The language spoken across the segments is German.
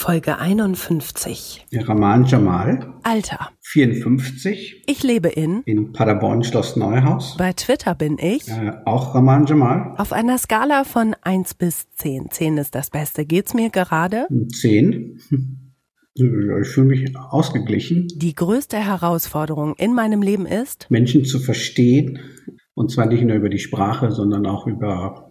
Folge 51. Rahman Jamal. Alter. 54. Ich lebe in. In Paderborn, Schloss Neuhaus. Bei Twitter bin ich. Äh, auch Rahman Jamal. Auf einer Skala von 1 bis 10. 10 ist das Beste. Geht's mir gerade? 10. Ich fühle mich ausgeglichen. Die größte Herausforderung in meinem Leben ist, Menschen zu verstehen. Und zwar nicht nur über die Sprache, sondern auch über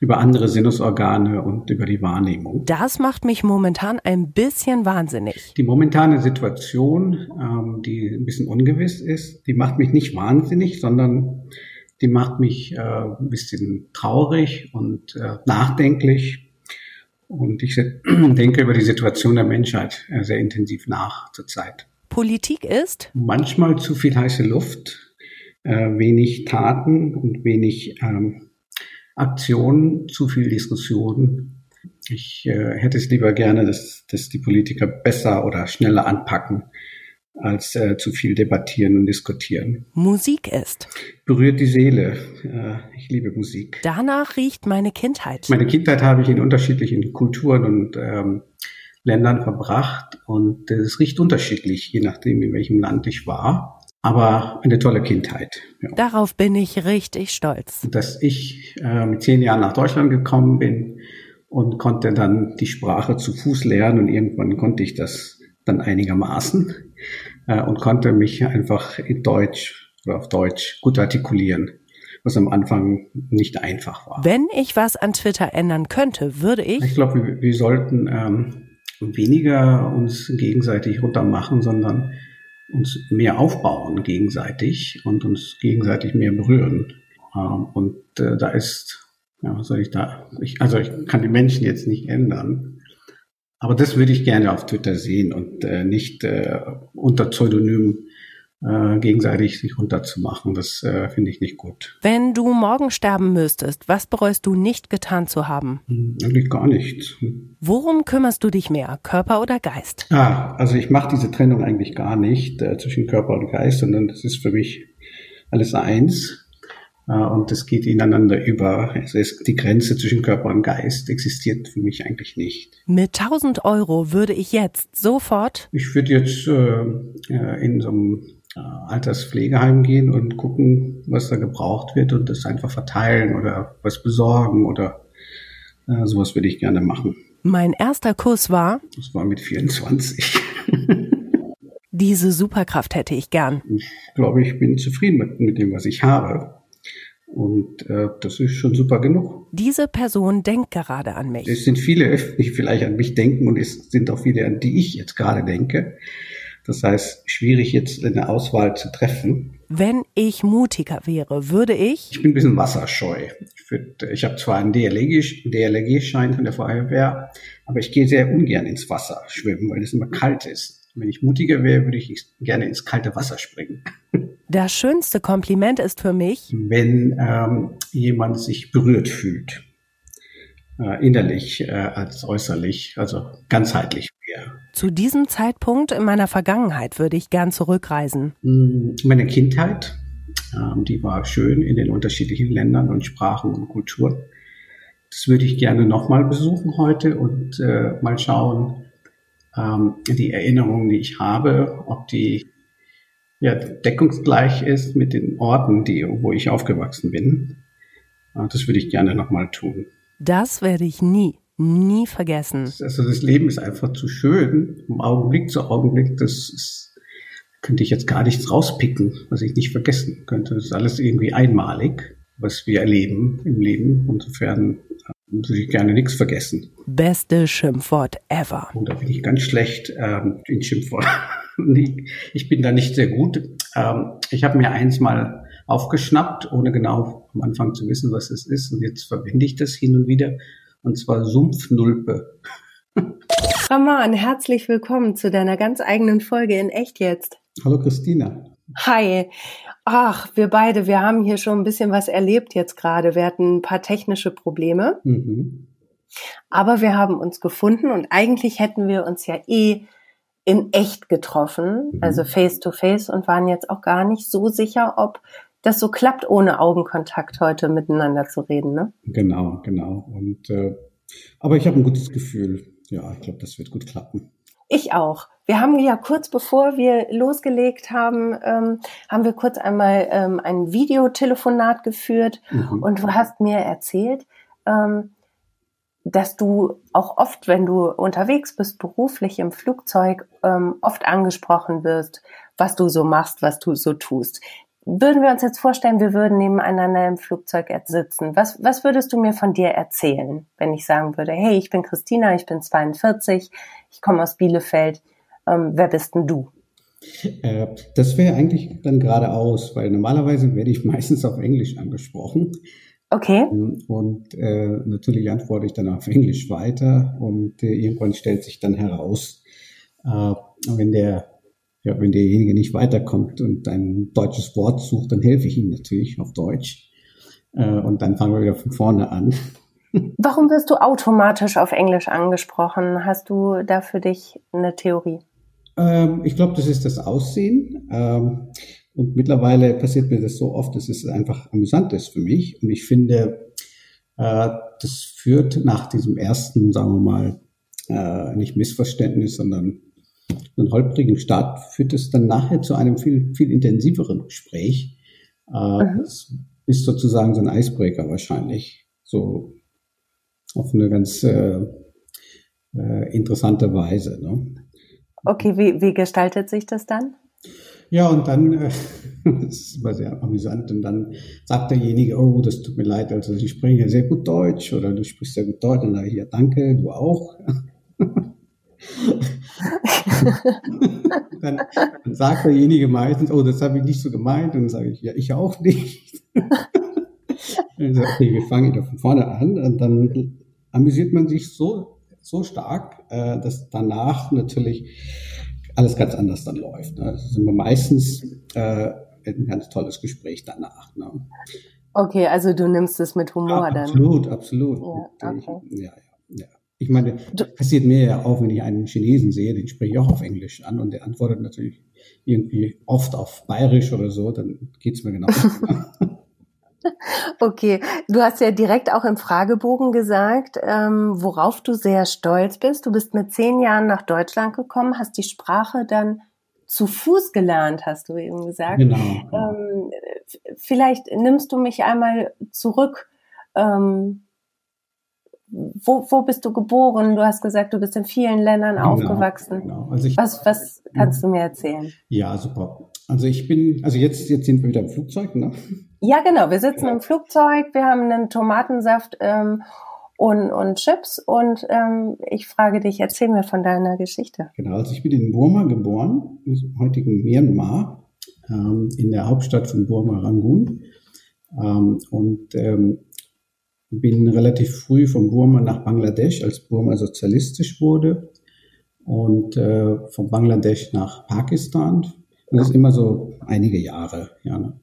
über andere Sinnesorgane und über die Wahrnehmung. das macht mich momentan ein bisschen wahnsinnig. Die momentane Situation, ähm, die ein bisschen ungewiss ist, die macht mich nicht wahnsinnig, sondern die macht mich äh, ein bisschen traurig und äh, nachdenklich. Und ich denke über die Situation der Menschheit äh, sehr intensiv nach zurzeit. Politik ist, Manchmal zu viel heiße Luft, äh, wenig Taten und wenig ähm, Aktionen, zu viel Diskussion. Ich äh, hätte es lieber gerne, dass, dass die Politiker besser oder schneller anpacken, als äh, zu viel debattieren und diskutieren. Musik ist. Berührt die Seele. Äh, ich liebe Musik. Danach riecht meine Kindheit. Meine Kindheit habe ich in unterschiedlichen Kulturen und ähm, Ländern verbracht und es riecht unterschiedlich, je nachdem, in welchem Land ich war. Aber eine tolle Kindheit. Ja. Darauf bin ich richtig stolz. dass ich äh, mit zehn Jahren nach Deutschland gekommen bin und konnte dann die Sprache zu Fuß lernen und irgendwann konnte ich das dann einigermaßen äh, und konnte mich einfach in Deutsch oder auf Deutsch gut artikulieren, was am Anfang nicht einfach war. Wenn ich was an Twitter ändern könnte, würde Ich ich, glaube, wir, wir sollten ähm, weniger uns gegenseitig runtermachen, sondern uns mehr aufbauen gegenseitig und uns gegenseitig mehr berühren. Ähm, und äh, da ist, ja, was soll ich da, ich, also ich kann die Menschen jetzt nicht ändern. Aber das würde ich gerne auf Twitter sehen und äh, nicht äh, unter Pseudonym äh, gegenseitig sich runterzumachen. Das äh, finde ich nicht gut. wenn du morgen sterben müsstest, was bereust du nicht getan zu haben? Hm, Eigentlich gar nichts. Worum kümmerst du dich mehr, Körper oder Geist? Ah, also ich mache diese Trennung eigentlich gar nicht äh, zwischen Körper und Geist, sondern das ist für mich alles eins. Äh, und das geht ineinander über. Also die Grenze zwischen Körper und Geist existiert für mich eigentlich nicht. Mit 1000 Euro würde ich jetzt sofort, Ich würde jetzt äh, äh, in so einem Alterspflegeheim gehen und gucken, was da gebraucht wird und das einfach verteilen oder was besorgen oder äh, sowas würde ich gerne machen. mein erster Kuss war, Das war mit 24. diese Superkraft hätte ich gern. ich glaube, ich bin zufrieden mit, mit dem, was ich habe. Und äh, das ist schon super genug. Diese Person denkt gerade an mich. Es sind viele, die vielleicht an mich denken und es sind auch viele, an die ich jetzt gerade denke. Das heißt, schwierig jetzt eine Auswahl zu treffen. Wenn ich mutiger wäre, würde ich, Ich bin ein bisschen wasserscheu. Ich, würd, ich habe zwar einen DLRG DLRG-Schein von der Feuerwehr, aber ich gehe sehr ungern ins Wasser schwimmen, weil es immer kalt ist. Wenn ich mutiger wäre, würde ich gerne ins kalte Wasser springen. das schönste Kompliment ist für mich, wenn ähm, jemand sich berührt fühlt, äh, innerlich äh, als äußerlich, also ganzheitlich mehr. zu diesem Zeitpunkt in meiner Vergangenheit würde ich gern zurückreisen. Mm, Meine Kindheit, ähm, die war schön in den unterschiedlichen Ländern und Sprachen und Kulturen. Das würde ich gerne nochmal besuchen heute und äh, mal schauen, ähm, die Erinnerungen, die ich habe, ob die ja, deckungsgleich ist mit den Orten, die, wo ich aufgewachsen bin. Äh, das würde ich gerne nochmal tun. Das werde ich nie, nie vergessen. Also das Leben ist einfach zu schön, vom Augenblick zu Augenblick. Das ist, könnte ich jetzt gar nichts rauspicken, was ich nicht vergessen könnte. Das ist alles irgendwie einmalig, was wir erleben im Leben. Insofern äh, würde ich gerne nichts vergessen. Beste Schimpfwort ever. Und da bin ich ganz schlecht ähm, in Schimpfwort. ich bin da nicht sehr gut. Ähm, ich habe mir eins mal aufgeschnappt, ohne genau am Anfang zu wissen, was es ist. Und jetzt verwende ich das hin und wieder. Und zwar Sumpfnulpe. Raman, herzlich willkommen zu deiner ganz eigenen Folge in Echt jetzt. Hallo Christina. Hi. Ach, wir beide, wir haben hier schon ein bisschen was erlebt jetzt gerade. Wir hatten ein paar technische Probleme. Mhm. Aber wir haben uns gefunden und eigentlich hätten wir uns ja eh in echt getroffen, mhm. also face to face und waren jetzt auch gar nicht so sicher, ob das so klappt, ohne Augenkontakt heute miteinander zu reden, ne? Genau, genau. Und äh, aber ich habe ein gutes Gefühl. Ja, ich glaube, das wird gut klappen. Ich auch. Wir haben ja kurz bevor wir losgelegt haben, ähm, haben wir kurz einmal ähm, ein Videotelefonat geführt mhm. und du hast mir erzählt, ähm, dass du auch oft, wenn du unterwegs bist, beruflich im Flugzeug, ähm, oft angesprochen wirst, was du so machst, was du so tust. Würden wir uns jetzt vorstellen, wir würden nebeneinander im Flugzeug sitzen. Was, was würdest du mir von dir erzählen, wenn ich sagen würde, hey, ich bin Christina, ich bin 42, ich komme aus Bielefeld, ähm, wer bist denn du? Äh, das wäre eigentlich dann geradeaus, weil normalerweise werde ich meistens auf Englisch angesprochen. Okay. Ähm, und äh, natürlich antworte ich dann auf Englisch weiter und äh, irgendwann stellt sich dann heraus, äh, wenn der ja, wenn derjenige nicht weiterkommt und ein deutsches Wort sucht, dann helfe ich ihm natürlich auf Deutsch. Äh, und dann fangen wir wieder von vorne an. Warum wirst du automatisch auf Englisch angesprochen? Hast du da für dich eine Theorie? Ähm, ich glaube, das ist das Aussehen. Ähm, und mittlerweile passiert mir das so oft, dass es einfach amüsant ist für mich. Und ich finde, äh, das führt nach diesem ersten, sagen wir mal, äh, nicht Missverständnis, sondern einen holprigen Start, führt es dann nachher zu einem viel, viel intensiveren Gespräch. Äh. Das ist sozusagen so ein Icebreaker wahrscheinlich. So auf eine ganz äh, äh, interessante Weise. Ne? Okay, wie, wie gestaltet sich das dann? Ja, und dann, äh, das war sehr amüsant, und dann sagt derjenige, oh, das tut mir leid, also ich spreche ja sehr gut Deutsch oder du sprichst sehr gut Deutsch, und dann sage ich, ja, danke, du auch. dann, dann, sagt derjenige meistens, oh, das habe ich nicht so gemeint, und dann sage ich, ja, ich auch nicht. also, okay, wir fangen wieder von vorne an, und dann amüsiert man sich so, so stark, äh, dass danach natürlich alles ganz anders dann läuft. Ne? Das ist immer meistens äh, ein ganz tolles Gespräch danach. Ne? Okay, also du nimmst es mit Humor ja, dann. Absolut, absolut. Ja, okay. ja, ja. Ich meine, das passiert mir ja auch, wenn ich einen Chinesen sehe, den spreche ich auch auf Englisch an und der antwortet natürlich irgendwie oft auf Bayerisch oder so, dann geht's mir genau. Okay, du hast ja direkt auch im Fragebogen gesagt, ähm, worauf du sehr stolz bist. Du bist mit zehn Jahren nach Deutschland gekommen, hast die Sprache dann zu Fuß gelernt, hast du eben gesagt. Genau. Ähm, vielleicht nimmst du mich einmal zurück. Ähm, wo, wo bist du geboren? Du hast gesagt, du bist in vielen Ländern genau, aufgewachsen. Genau. Also ich, was, was kannst du mir erzählen? Ja, super. Also ich bin, also jetzt, jetzt sind wir wieder im Flugzeug, ne? Ja, genau. Wir sitzen im Flugzeug, wir haben einen Tomatensaft ähm, und, und Chips und ähm, ich frage dich, erzähl mir von deiner Geschichte. Genau, also ich bin in Burma geboren, im heutigen Myanmar, ähm, in der Hauptstadt von Burma, Rangoon. Ähm, und ähm, bin relativ früh von Burma nach Bangladesch, als Burma sozialistisch wurde. Und äh, von Bangladesch nach Pakistan. Und das ist immer so einige Jahre. Ja, ne?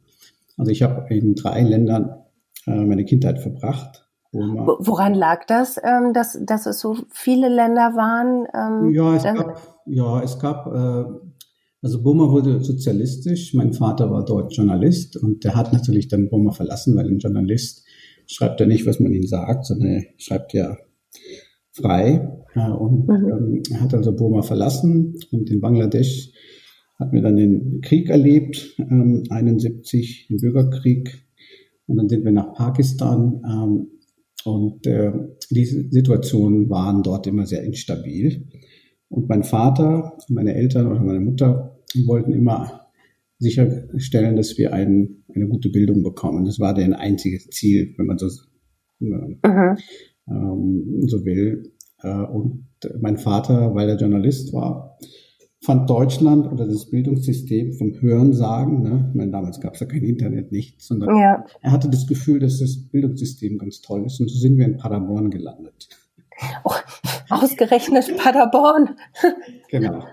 Also ich habe in drei Ländern äh, meine Kindheit verbracht. Woran lag das, ähm, dass, dass es so viele Länder waren? Ähm, ja, es gab, ja, es gab, äh, also Burma wurde sozialistisch. Mein Vater war dort Journalist und der hat natürlich dann Burma verlassen, weil ein Journalist schreibt ja nicht, was man ihm sagt, sondern er schreibt ja frei. Ja, und mhm. ähm, er hat also Burma verlassen und in Bangladesch hatten wir dann den Krieg erlebt, ähm, 71, den Bürgerkrieg. Und dann sind wir nach Pakistan. Ähm, und äh, diese Situationen waren dort immer sehr instabil. Und mein Vater, meine Eltern oder meine Mutter wollten immer sicherstellen, dass wir ein, eine gute Bildung bekommen. Das war deren einziges Ziel, wenn man so, äh, ähm, so will. Äh, und mein Vater, weil er Journalist war, fand Deutschland oder das Bildungssystem vom Hörensagen, ne, ich meine, damals gab es ja kein Internet, nichts, sondern ja. er hatte das Gefühl, dass das Bildungssystem ganz toll ist und so sind wir in Paderborn gelandet. Oh, ausgerechnet Paderborn. genau.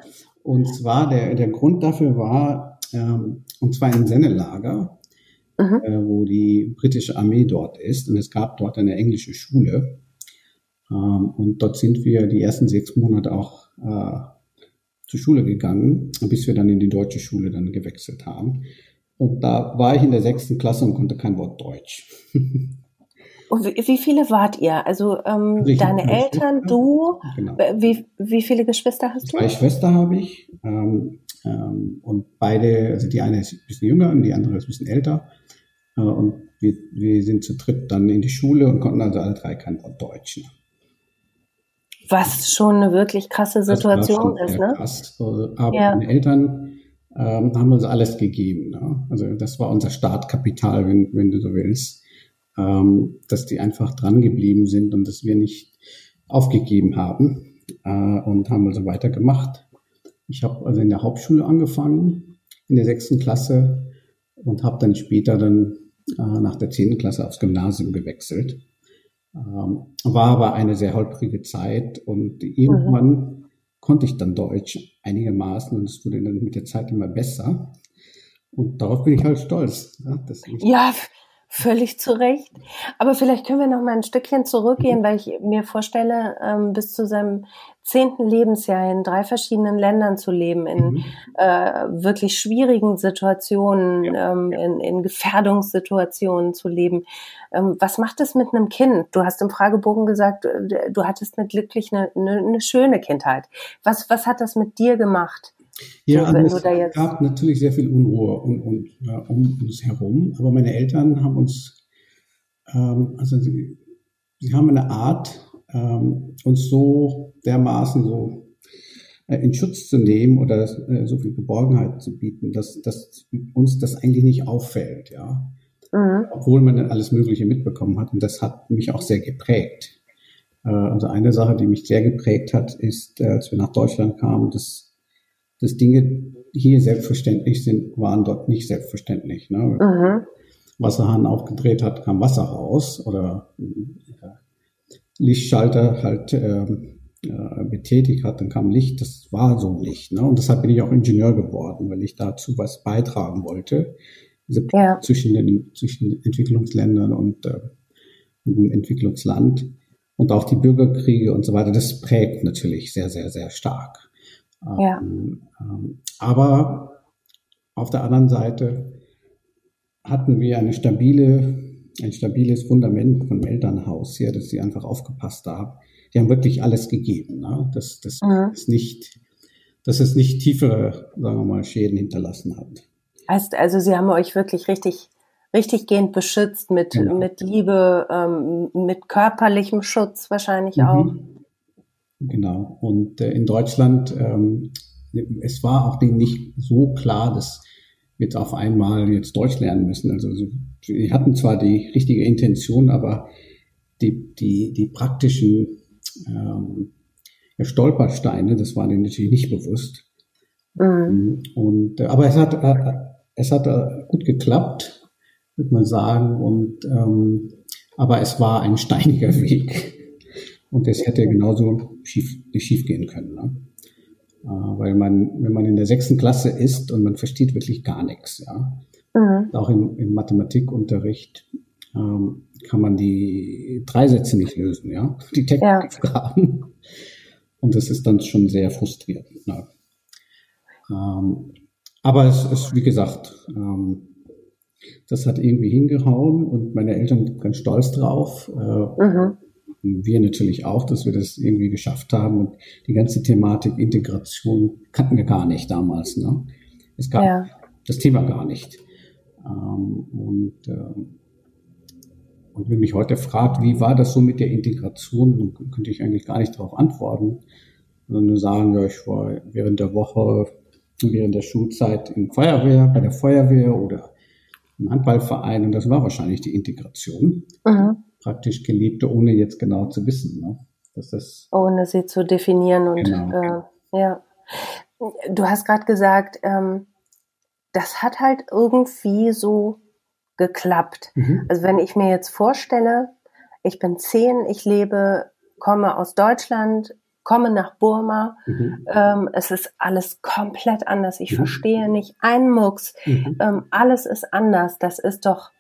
Und zwar der, der Grund dafür war, ähm, und zwar ein Sennelager, mhm. äh, wo die britische Armee dort ist und es gab dort eine englische Schule. Ähm, und dort sind wir die ersten sechs Monate auch äh, zur Schule gegangen, bis wir dann in die deutsche Schule dann gewechselt haben. Und da war ich in der sechsten Klasse und konnte kein Wort Deutsch. Und wie viele wart ihr? Also ähm, deine Eltern, du, genau. wie, wie viele Geschwister hast du? Zwei Schwestern habe ich. Ähm, und beide, also die eine ist ein bisschen jünger und die andere ist ein bisschen älter. Äh, und wir, wir sind zu dritt dann in die Schule und konnten also alle drei kein Wort Deutsch. Ne? Was schon eine wirklich krasse Situation ist, ne? Krass. Aber ja. meine Eltern ähm, haben uns alles gegeben. Ne? Also das war unser Startkapital, wenn, wenn du so willst. Ähm, dass die einfach dran geblieben sind und dass wir nicht aufgegeben haben äh, und haben also weitergemacht. Ich habe also in der Hauptschule angefangen, in der sechsten Klasse und habe dann später dann äh, nach der zehnten Klasse aufs Gymnasium gewechselt. Ähm, war aber eine sehr holprige Zeit und irgendwann mhm. konnte ich dann Deutsch einigermaßen und es wurde dann mit der Zeit immer besser. Und darauf bin ich halt stolz. Ja, ja Völlig zu Recht. Aber vielleicht können wir noch mal ein Stückchen zurückgehen, weil ich mir vorstelle, ähm, bis zu seinem zehnten Lebensjahr in drei verschiedenen Ländern zu leben, in mhm. äh, wirklich schwierigen Situationen, ja. ähm, in, in Gefährdungssituationen zu leben. Ähm, was macht es mit einem Kind? Du hast im Fragebogen gesagt, äh, du hattest eine glücklich, eine, eine, eine schöne Kindheit. Was, was hat das mit dir gemacht? Ja, so, also es gab natürlich sehr viel Unruhe um, um, um, uns herum, aber meine Eltern haben uns, ähm, also sie, sie haben eine Art, ähm, uns so dermaßen so äh, in Schutz zu nehmen oder äh, so viel Geborgenheit zu bieten, dass, dass uns das eigentlich nicht auffällt, ja. Mhm. Obwohl man dann alles Mögliche mitbekommen hat. Und das hat mich auch sehr geprägt. Äh, also eine Sache, die mich sehr geprägt hat, ist, äh, als wir nach Deutschland kamen, dass dass Dinge hier selbstverständlich sind, waren dort nicht selbstverständlich. Ne? Mhm. Wasserhahn aufgedreht hat, kam Wasser raus oder äh, Lichtschalter halt äh, äh, betätigt hat, dann kam Licht. Das war so nicht. Ne? Und deshalb bin ich auch Ingenieur geworden, weil ich dazu was beitragen wollte. Diese ja. zwischen den zwischen Entwicklungsländern und, äh, und dem Entwicklungsland und auch die Bürgerkriege und so weiter. Das prägt natürlich sehr, sehr, sehr stark. Ja. Ähm, ähm, aber auf der anderen Seite hatten wir eine stabile, ein stabiles Fundament vom Elternhaus hier, dass sie einfach aufgepasst haben. Die haben wirklich alles gegeben. Ne? Das, das mhm. ist nicht, dass es nicht tiefere, sagen wir mal, Schäden hinterlassen hat. Heißt also, sie haben euch wirklich richtig, richtig gehend beschützt mit, genau. mit Liebe, ähm, mit körperlichem Schutz wahrscheinlich mhm. auch. Genau. Und äh, in Deutschland, ähm, es war auch denen nicht so klar, dass wir jetzt auf einmal jetzt Deutsch lernen müssen. Also so, wir hatten zwar die richtige Intention, aber die, die, die praktischen ähm, Stolpersteine, das war denen natürlich nicht bewusst. Mhm. Und, äh, aber es hat, äh, es hat äh, gut geklappt, würde man sagen. Und, ähm, aber es war ein steiniger Weg. Und das hätte genauso schief, nicht schief gehen können. Ne? Äh, weil man, wenn man in der sechsten Klasse ist und man versteht wirklich gar nichts, ja. Mhm. Auch im, im Mathematikunterricht ähm, kann man die drei Sätze nicht lösen, ja. Die Textaufgaben. Ja. Und das ist dann schon sehr frustrierend. Ne? Ähm, aber es ist, wie gesagt, ähm, das hat irgendwie hingehauen und meine Eltern sind ganz stolz drauf. Äh, mhm wir natürlich auch, dass wir das irgendwie geschafft haben. Und die ganze Thematik Integration kannten wir gar nicht damals. Ne? Es gab ja. das Thema gar nicht. Ähm, und, ähm, und wenn mich heute fragt, wie war das so mit der Integration, dann könnte ich eigentlich gar nicht darauf antworten, sondern sagen, ja, ich war während der Woche, während der Schulzeit in Feuerwehr, bei der Feuerwehr oder im Handballverein und das war wahrscheinlich die Integration. Mhm praktisch Geliebte, ohne jetzt genau zu wissen. Ne? Das ist ohne sie zu definieren und genau. äh, ja. Du hast gerade gesagt, ähm, das hat halt irgendwie so geklappt. Mhm. Also wenn ich mir jetzt vorstelle, ich bin zehn, ich lebe, komme aus Deutschland, komme nach Burma, mhm. ähm, es ist alles komplett anders. Ich mhm. verstehe nicht einen Mucks. Mhm. Ähm, alles ist anders. Das ist doch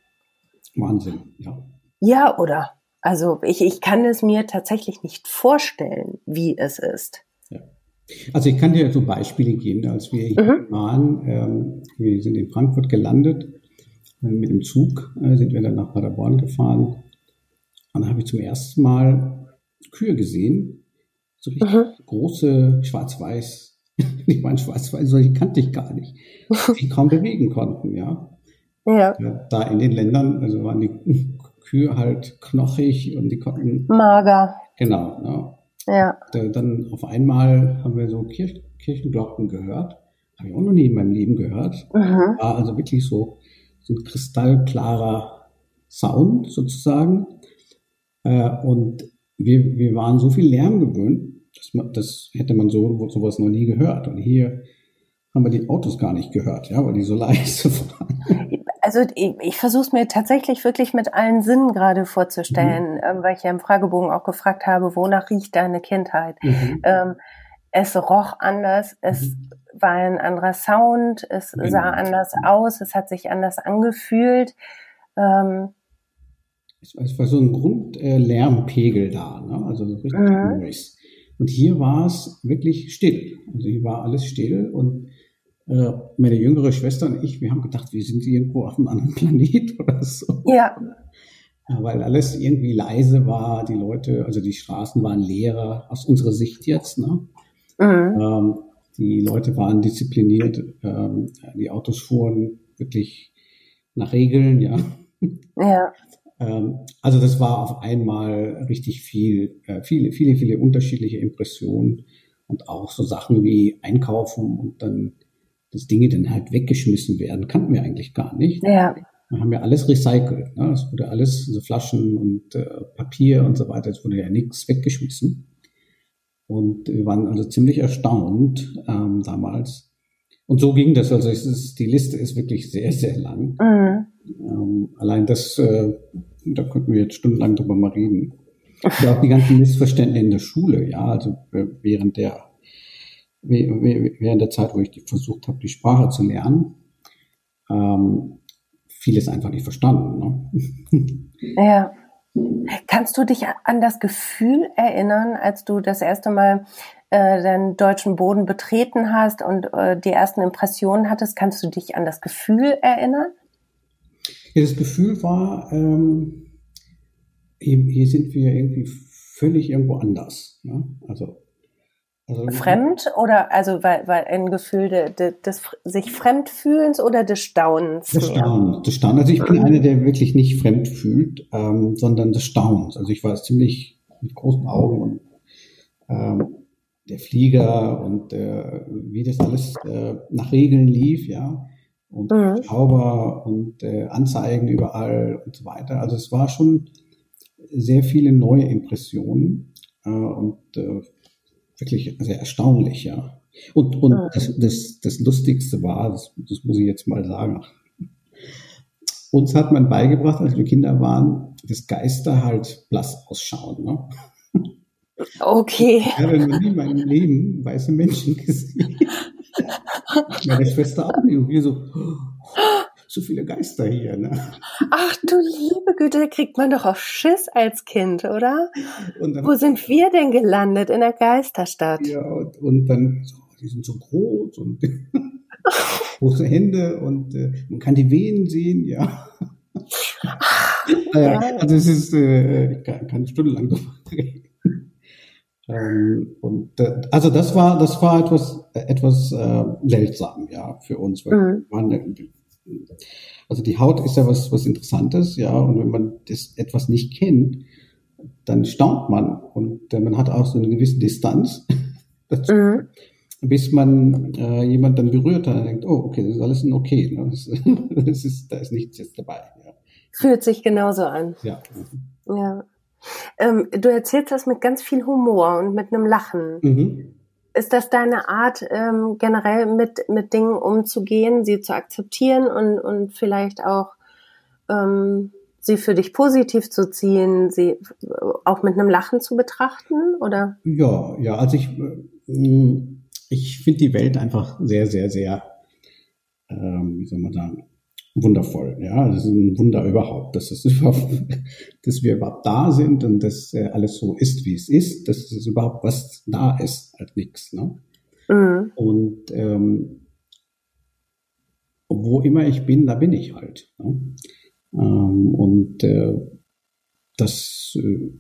Wahnsinn, ja. Ja, oder? Also ich, ich kann es mir tatsächlich nicht vorstellen, wie es ist. Ja. Also ich kann dir so Beispiele geben, als wir hier mhm. waren, ähm, wir sind in Frankfurt gelandet, äh, mit dem Zug äh, sind wir dann nach Paderborn gefahren und da habe ich zum ersten Mal Kühe gesehen, so richtig mhm. große schwarz-weiß, die waren schwarz-weiß, solche kannte ich gar nicht, die kaum bewegen konnten, ja. Ja. Da in den Ländern, also waren die Kühe halt knochig und die konnten. Mager. Genau, ne? Ja. Dann auf einmal haben wir so Kirch Kirchenglocken gehört. Habe ich auch noch nie in meinem Leben gehört. Mhm. War also wirklich so, so ein kristallklarer Sound sozusagen. Äh, und wir, wir waren so viel Lärm gewöhnt, dass man, das hätte man so sowas noch nie gehört. Und hier haben wir die Autos gar nicht gehört, ja, weil die so leise waren. Also ich, ich versuche es mir tatsächlich wirklich mit allen Sinnen gerade vorzustellen, mhm. ähm, weil ich ja im Fragebogen auch gefragt habe, wonach riecht deine Kindheit? Mhm. Ähm, es roch anders, es mhm. war ein anderer Sound, es genau. sah anders aus, es hat sich anders angefühlt. Ähm, es, es, war so ein Grundlärmpegel äh, da, ne? also so richtig mhm. Noise. Und hier war es wirklich still. Also hier war alles still und meine jüngere Schwester und ich, wir haben gedacht, wir sind irgendwo auf einem anderen Planet oder so. Ja. ja. Weil alles irgendwie leise war, die Leute, also die Straßen waren leerer, aus unserer Sicht jetzt. Ne? Mhm. Ähm, die Leute waren diszipliniert, ähm, die Autos fuhren wirklich nach Regeln, ja. Ja. Ähm, also das war auf einmal richtig viel, äh, viele, viele, viele unterschiedliche Impressionen und auch so Sachen wie Einkaufen und dann dass Dinge dann halt weggeschmissen werden, kannten wir eigentlich gar nicht. Ja. Wir haben ja alles recycelt. Ne? Es wurde alles, so Flaschen und äh, Papier und so weiter, es wurde ja nichts weggeschmissen. Und wir waren also ziemlich erstaunt ähm, damals. Und so ging das. Also ist, die Liste ist wirklich sehr, sehr lang. Mhm. Ähm, allein das, äh, da könnten wir jetzt stundenlang drüber mal reden. Und auch die ganzen Missverständnisse in der Schule, ja, also äh, während der während der Zeit, wo ich versucht habe, die Sprache zu lernen, ähm, vieles einfach nicht verstanden. Ne? Ja. Kannst du dich an das Gefühl erinnern, als du das erste Mal äh, den deutschen Boden betreten hast und äh, die ersten Impressionen hattest? Kannst du dich an das Gefühl erinnern? Ja, das Gefühl war, ähm, hier, hier, sind wir irgendwie völlig irgendwo anders. Ja? Also also, Fremd oder also weil, weil ein Gefühl de, de, des sich Fremdfühlens oder des Staunens? Des Staunens, des Staunens. Also ich bin einer, der wirklich nicht fremd fühlt, ähm, sondern des Staunens. Also ich war ziemlich mit großen Augen und ähm, der Flieger und äh, wie das alles äh, nach Regeln lief, ja. Und mhm. Schauber und äh, Anzeigen überall und so weiter. Also es war schon sehr viele neue Impressionen äh, und äh, wirklich sehr erstaunlich, ja. Und, und ja. Das, das, das Lustigste war, das, das muss ich jetzt mal sagen, uns hat man beigebracht, als wir Kinder waren, dass Geister halt blass ausschauen. Ne? Okay. Ich habe noch nie in meinem Leben weiße Menschen gesehen. Meine Schwester auch nicht. Und wir so, so viele Geister hier. Ne? Ach du liebe Güte, da kriegt man doch auch Schiss als Kind, oder? Dann, Wo sind wir denn gelandet? In der Geisterstadt. Ja, und, und dann, so, die sind so groß und große Hände und äh, man kann die Venen sehen, ja. ja. Also es ist, äh, ich kann, kann stundenlang drüber reden. Ähm, und äh, also das war das war etwas etwas äh, seltsam ja für uns weil mhm. wir waren also die Haut ist ja was, was Interessantes, ja, und wenn man das etwas nicht kennt, dann staunt man und äh, man hat auch so eine gewisse Distanz dazu, mhm. bis man äh, jemand dann berührt hat und denkt, oh, okay, das ist alles in okay, ne? das, das ist, da ist nichts jetzt dabei. Ja. Fühlt sich genauso an. Ja. Ja. Ähm, du erzählst das mit ganz viel Humor und mit einem Lachen. Mhm. Ist das deine Art, ähm, generell mit, mit Dingen umzugehen, sie zu akzeptieren und, und vielleicht auch ähm, sie für dich positiv zu ziehen, sie auch mit einem Lachen zu betrachten, oder? Ja, ja, also ich, äh, ich finde die Welt einfach sehr, sehr, sehr, ähm, wie soll man sagen, wundervoll. Ja, das ist ein Wunder überhaupt, dass, es überhaupt, dass wir überhaupt da sind und dass äh, alles so ist, wie es ist, dass es überhaupt was da ist, halt nichts. Ne? Mhm. Und ähm, wo immer ich bin, da bin ich halt. Ne? Ähm, und äh, das, äh,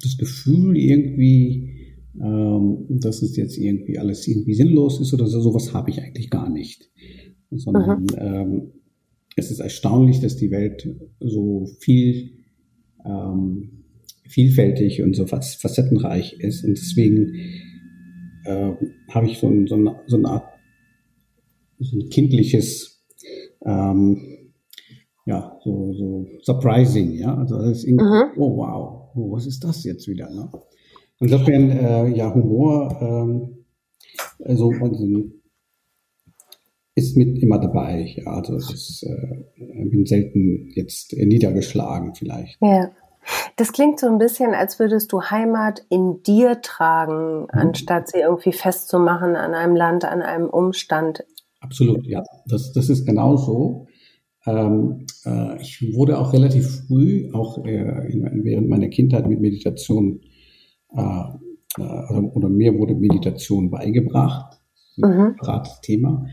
das Gefühl irgendwie, ähm, dass es jetzt irgendwie alles irgendwie sinnlos ist oder so, sowas habe ich eigentlich gar nicht. Sondern ähm, es ist erstaunlich, dass die Welt so viel ähm, vielfältig und so facettenreich ist. Und deswegen äh, habe ich so, ein, so, eine, so eine Art so ein kindliches ähm, ja, so, so surprising, ja. Also das ist irgendwie, mhm. oh wow, oh, was ist das jetzt wieder? Ne? Insofern, äh, ja, Humor, ähm, also, also ist mit immer dabei. Ja, also ich äh, bin selten jetzt niedergeschlagen vielleicht. Ja. Das klingt so ein bisschen, als würdest du Heimat in dir tragen, mhm. anstatt sie irgendwie festzumachen an einem Land, an einem Umstand. Absolut, ja. Das, das ist genau so. Ähm, äh, ich wurde auch relativ früh, auch äh, in, während meiner Kindheit mit Meditation, äh, äh oder, oder, mir wurde Meditation beigebracht. Mhm. Thema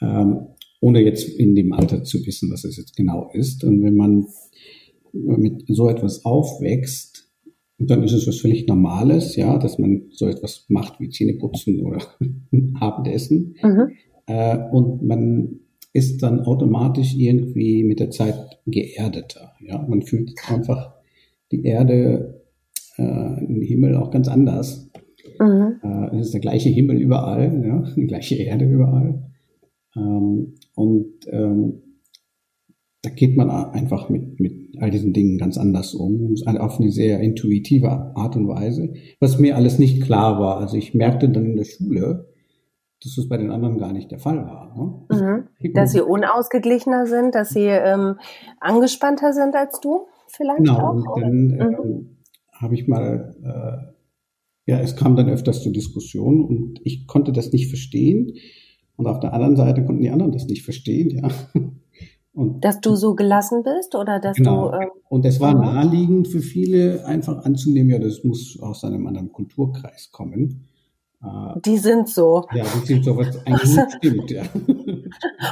ähm, ohne jetzt in dem Alter zu wissen, was es jetzt genau ist. Und wenn man mit so etwas aufwächst, dann ist es was völlig Normales, ja, dass man so etwas macht wie Zähneputzen oder Abendessen. Mhm. Äh, und man ist dann automatisch irgendwie mit der Zeit geerdeter. Ja, man fühlt einfach die Erde, äh, den Himmel auch ganz anders. Mhm. Äh, es ist der gleiche Himmel überall, ja, die gleiche Erde überall. Ähm, und ähm, da geht man einfach mit, mit all diesen Dingen ganz anders um, auf eine sehr intuitive Art und Weise, was mir alles nicht klar war. Also ich merkte dann in der Schule, dass das bei den anderen gar nicht der Fall war. Ne? Mhm. Dass sie unausgeglichener sind, dass sie ähm, angespannter sind als du vielleicht genau, auch? Genau, und dann mhm. ähm, habe ich mal, äh, ja, es kam dann öfters zur Diskussion und ich konnte das nicht verstehen. Und auf der anderen Seite konnten die anderen das nicht verstehen, ja. Und, dass du so gelassen bist oder dass genau. du. Ähm, und es war naheliegend für viele, einfach anzunehmen, ja, das muss aus einem anderen Kulturkreis kommen. Äh, die sind so. Ja, die sind so, was eigentlich nicht stimmt, ja.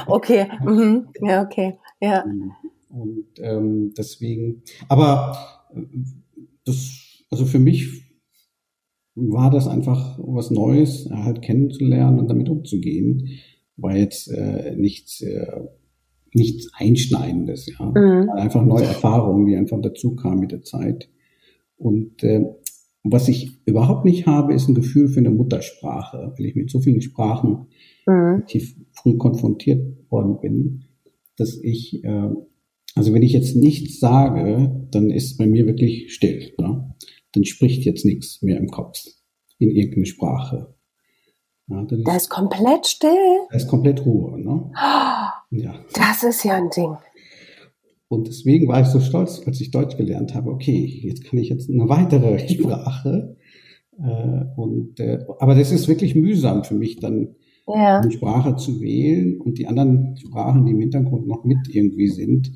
Okay, mhm. ja, okay, ja. Und ähm, deswegen, aber äh, das, also für mich war das einfach was Neues, halt kennenzulernen und damit umzugehen. War jetzt äh, nichts, äh, nichts Einschneidendes, ja. Mhm. Einfach neue Erfahrungen, die einfach dazu kamen mit der Zeit. Und äh, was ich überhaupt nicht habe, ist ein Gefühl für eine Muttersprache, weil ich mit so vielen Sprachen mhm. früh konfrontiert worden bin, dass ich, äh, also wenn ich jetzt nichts sage, dann ist bei mir wirklich still. Ne? Dann spricht jetzt nichts mehr im Kopf in irgendeine Sprache. Ja, da ist komplett still. Da ist komplett Ruhe. Ne? ja. Das ist ja ein Ding. Und deswegen war ich so stolz, als ich Deutsch gelernt habe. Okay, jetzt kann ich jetzt eine weitere Sprache. Äh, und, äh, aber das ist wirklich mühsam für mich, dann ja. eine Sprache zu wählen und die anderen Sprachen, die im Hintergrund noch mit irgendwie sind,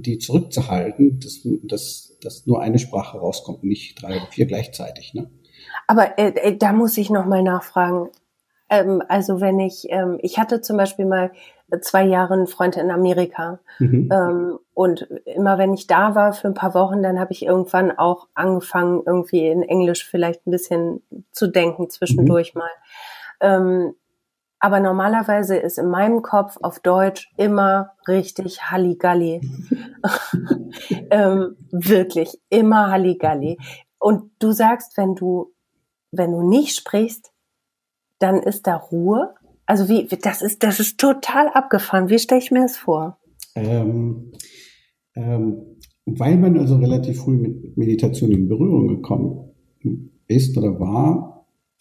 die zurückzuhalten, dass, dass, dass nur eine Sprache rauskommt, nicht drei oder vier gleichzeitig. Ne? Aber äh, äh, da muss ich nochmal nachfragen. Ähm, also wenn ich, ähm, ich hatte zum Beispiel mal zwei Jahre einen Freund in Amerika. Mhm. Ähm, und immer wenn ich da war für ein paar Wochen, dann habe ich irgendwann auch angefangen, irgendwie in Englisch vielleicht ein bisschen zu denken zwischendurch mhm. mal. Ähm, aber normalerweise ist in meinem Kopf auf Deutsch immer richtig Halligalli. ähm, wirklich, immer Halligalli. Und du sagst, wenn du, wenn du nicht sprichst, dann ist da Ruhe. Also wie, das ist, das ist total abgefahren. Wie stelle ich mir das vor? Ähm, ähm, weil man also relativ früh mit Meditation in Berührung gekommen ist oder war,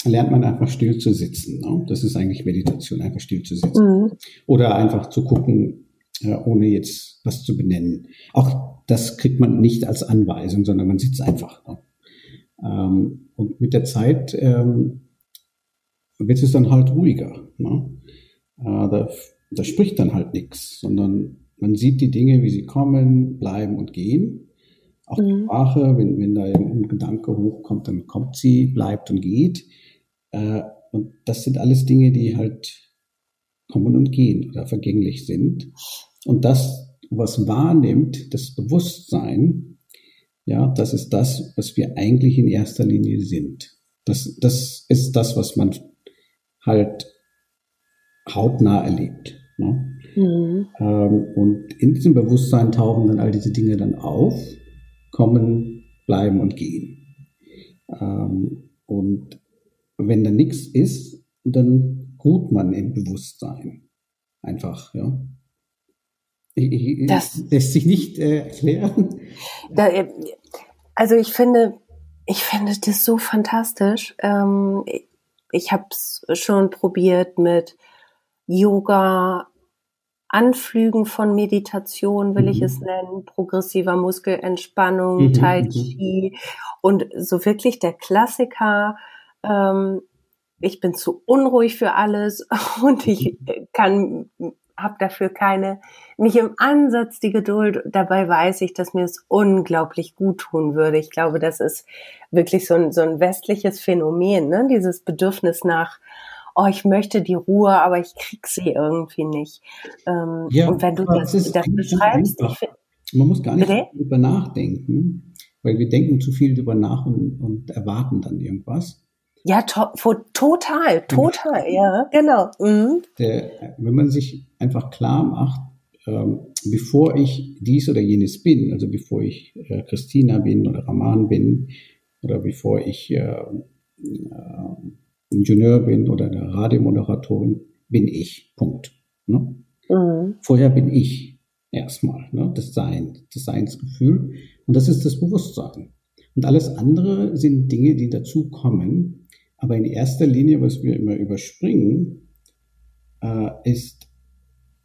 lernt man einfach still zu sitzen. Ne? Das ist eigentlich Meditation, einfach still zu sitzen. Mhm. Oder einfach zu gucken, ohne jetzt was zu benennen. Auch das kriegt man nicht als Anweisung, sondern man sitzt einfach. Ne? Ähm, und mit der Zeit ähm, wird es dann halt ruhiger. Ne? Äh, da, da spricht dann halt nichts, sondern man sieht die Dinge, wie sie kommen, bleiben und gehen. Auch mhm. die Sprache, wenn, wenn da ein Gedanke hochkommt, dann kommt sie, bleibt und geht. Äh, und das sind alles Dinge, die halt kommen und gehen oder vergänglich sind. Und das, was wahrnimmt, das Bewusstsein, ja, das ist das, was wir eigentlich in erster Linie sind. Das, das ist das, was man halt hautnah erlebt. Ne? Mhm. Ähm, und in diesem Bewusstsein tauchen dann all diese Dinge dann auf, kommen, bleiben und gehen. Ähm, und wenn da nichts ist, dann ruht man im Bewusstsein. Einfach, ja. Das lässt sich nicht äh, erklären. Da, äh, also ich finde, ich finde das so fantastisch. Ähm, ich habe es schon probiert mit Yoga, Anflügen von Meditation, will mhm. ich es nennen, progressiver Muskelentspannung, mhm. Tai mhm. Chi und so wirklich der Klassiker. Ähm, ich bin zu unruhig für alles und ich kann habe dafür keine, nicht im Ansatz die Geduld. Dabei weiß ich, dass mir es unglaublich gut tun würde. Ich glaube, das ist wirklich so ein, so ein westliches Phänomen, ne? dieses Bedürfnis nach oh, ich möchte die Ruhe, aber ich krieg sie irgendwie nicht. Ähm, ja, und wenn du das, das, das beschreibst, man muss gar nicht bitte? darüber nachdenken, weil wir denken zu viel darüber nach und, und erwarten dann irgendwas. Ja, to total, total, ja, genau. Mhm. Der, wenn man sich einfach klar macht, ähm, bevor ich dies oder jenes bin, also bevor ich äh, Christina bin oder Raman bin oder bevor ich äh, äh, Ingenieur bin oder eine Radiomoderatorin, bin ich. Punkt. Ne? Mhm. Vorher bin ich erstmal, ne? das Sein, das Seinsgefühl. Und das ist das Bewusstsein. Und alles andere sind Dinge, die dazukommen. Aber in erster Linie, was wir immer überspringen, äh, ist,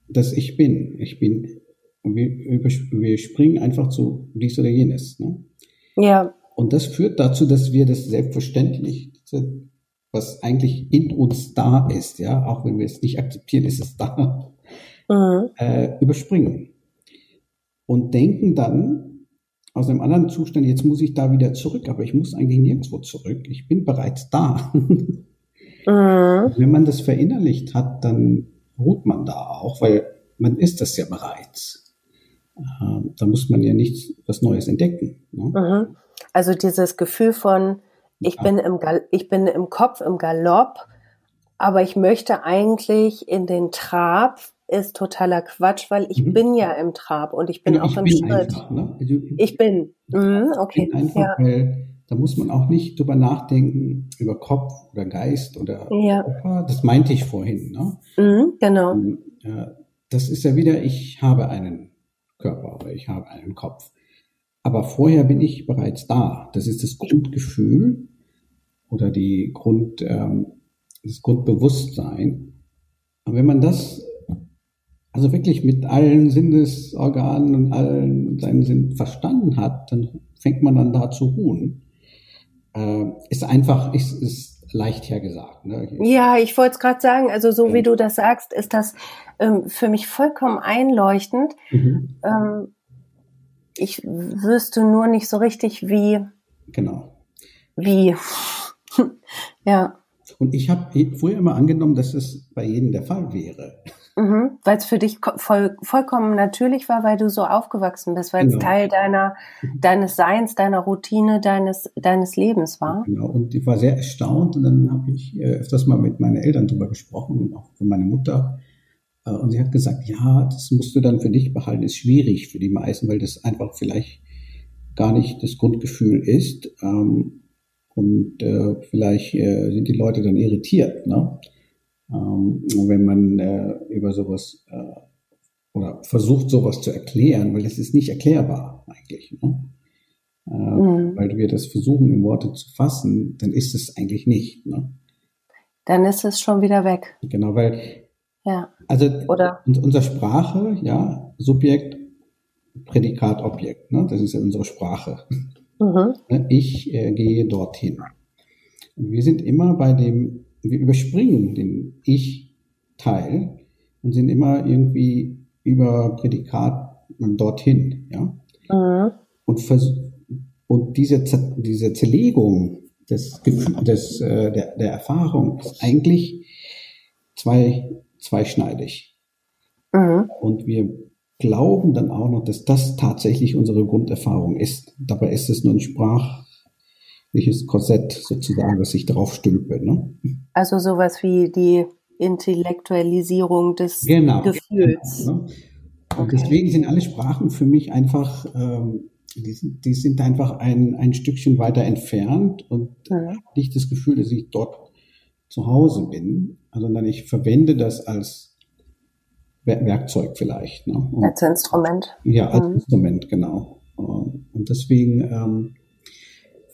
dass ich bin. Ich bin. Und wir, wir springen einfach zu dies oder jenes. Ne? Ja. Und das führt dazu, dass wir das selbstverständlich, was eigentlich in uns da ist, ja, auch wenn wir es nicht akzeptieren, ist es da, mhm. äh, überspringen. Und denken dann aus einem anderen Zustand, jetzt muss ich da wieder zurück, aber ich muss eigentlich nirgendwo zurück, ich bin bereits da. mhm. Wenn man das verinnerlicht hat, dann ruht man da auch, weil man ist das ja bereits. Äh, da muss man ja nichts was Neues entdecken. Ne? Mhm. Also dieses Gefühl von, ich bin im, Gal ich bin im Kopf im Galopp, aber ich möchte eigentlich in den Trab ist totaler Quatsch, weil ich mhm. bin ja im Trab und ich bin genau, auch im Schritt. Einfach, ne? also, ich bin. Mhm, okay. Bin einfach, ja. weil da muss man auch nicht drüber nachdenken, über Kopf oder Geist oder ja. Körper. Das meinte ich vorhin. Ne? Mhm, genau. Und, äh, das ist ja wieder, ich habe einen Körper oder ich habe einen Kopf. Aber vorher bin ich bereits da. Das ist das Grundgefühl oder die Grund, ähm, das Grundbewusstsein. Und wenn man das also wirklich mit allen Sinnesorganen und allen seinen Sinn verstanden hat, dann fängt man dann da zu ruhen. Äh, ist einfach, ist, ist leicht hergesagt. Ne? Ja, ich wollte es gerade sagen, also so wie du das sagst, ist das ähm, für mich vollkommen einleuchtend. Mhm. Ähm, ich wüsste nur nicht so richtig, wie. Genau. Wie. ja. Und ich habe früher immer angenommen, dass es bei jedem der Fall wäre. Mhm, weil es für dich voll, vollkommen natürlich war, weil du so aufgewachsen bist, weil genau. es Teil deiner, deines Seins, deiner Routine, deines, deines Lebens war. Genau, und ich war sehr erstaunt und dann habe ich äh, öfters mal mit meinen Eltern drüber gesprochen, auch von meiner Mutter. Äh, und sie hat gesagt, ja, das musst du dann für dich behalten, ist schwierig für die meisten, weil das einfach vielleicht gar nicht das Grundgefühl ist. Ähm, und äh, vielleicht sind die Leute dann irritiert, ne? Ähm, wenn man äh, über sowas äh, oder versucht, sowas zu erklären, weil es ist nicht erklärbar eigentlich. Ne? Äh, mhm. Weil wir das versuchen, in Worte zu fassen, dann ist es eigentlich nicht. Ne? Dann ist es schon wieder weg. Genau, weil ja. Also Oder? unsere Sprache, ja, Subjekt, Prädikat, Objekt, ne? das ist ja unsere Sprache. Mhm. Ne, ich äh, gehe dorthin. Und wir sind immer bei dem, wir überspringen den Ich-Teil und sind immer irgendwie über Prädikat dorthin, ja. Mhm. Und, und diese, diese Zerlegung des, des, äh, der, der Erfahrung ist eigentlich zwei, zweischneidig. Mhm. Und wir glauben dann auch noch, dass das tatsächlich unsere Grunderfahrung ist. Dabei ist es nur ein sprachliches Korsett sozusagen, das ich drauf stülpe. Ne? Also sowas wie die Intellektualisierung des genau, Gefühls. Genau, ne? Und okay. deswegen sind alle Sprachen für mich einfach, ähm, die, sind, die sind einfach ein, ein Stückchen weiter entfernt und mhm. nicht das Gefühl, dass ich dort zu Hause bin, sondern ich verwende das als Werkzeug vielleicht. Ne? Und, als Instrument. Ja, als mhm. Instrument, genau. Und deswegen ähm,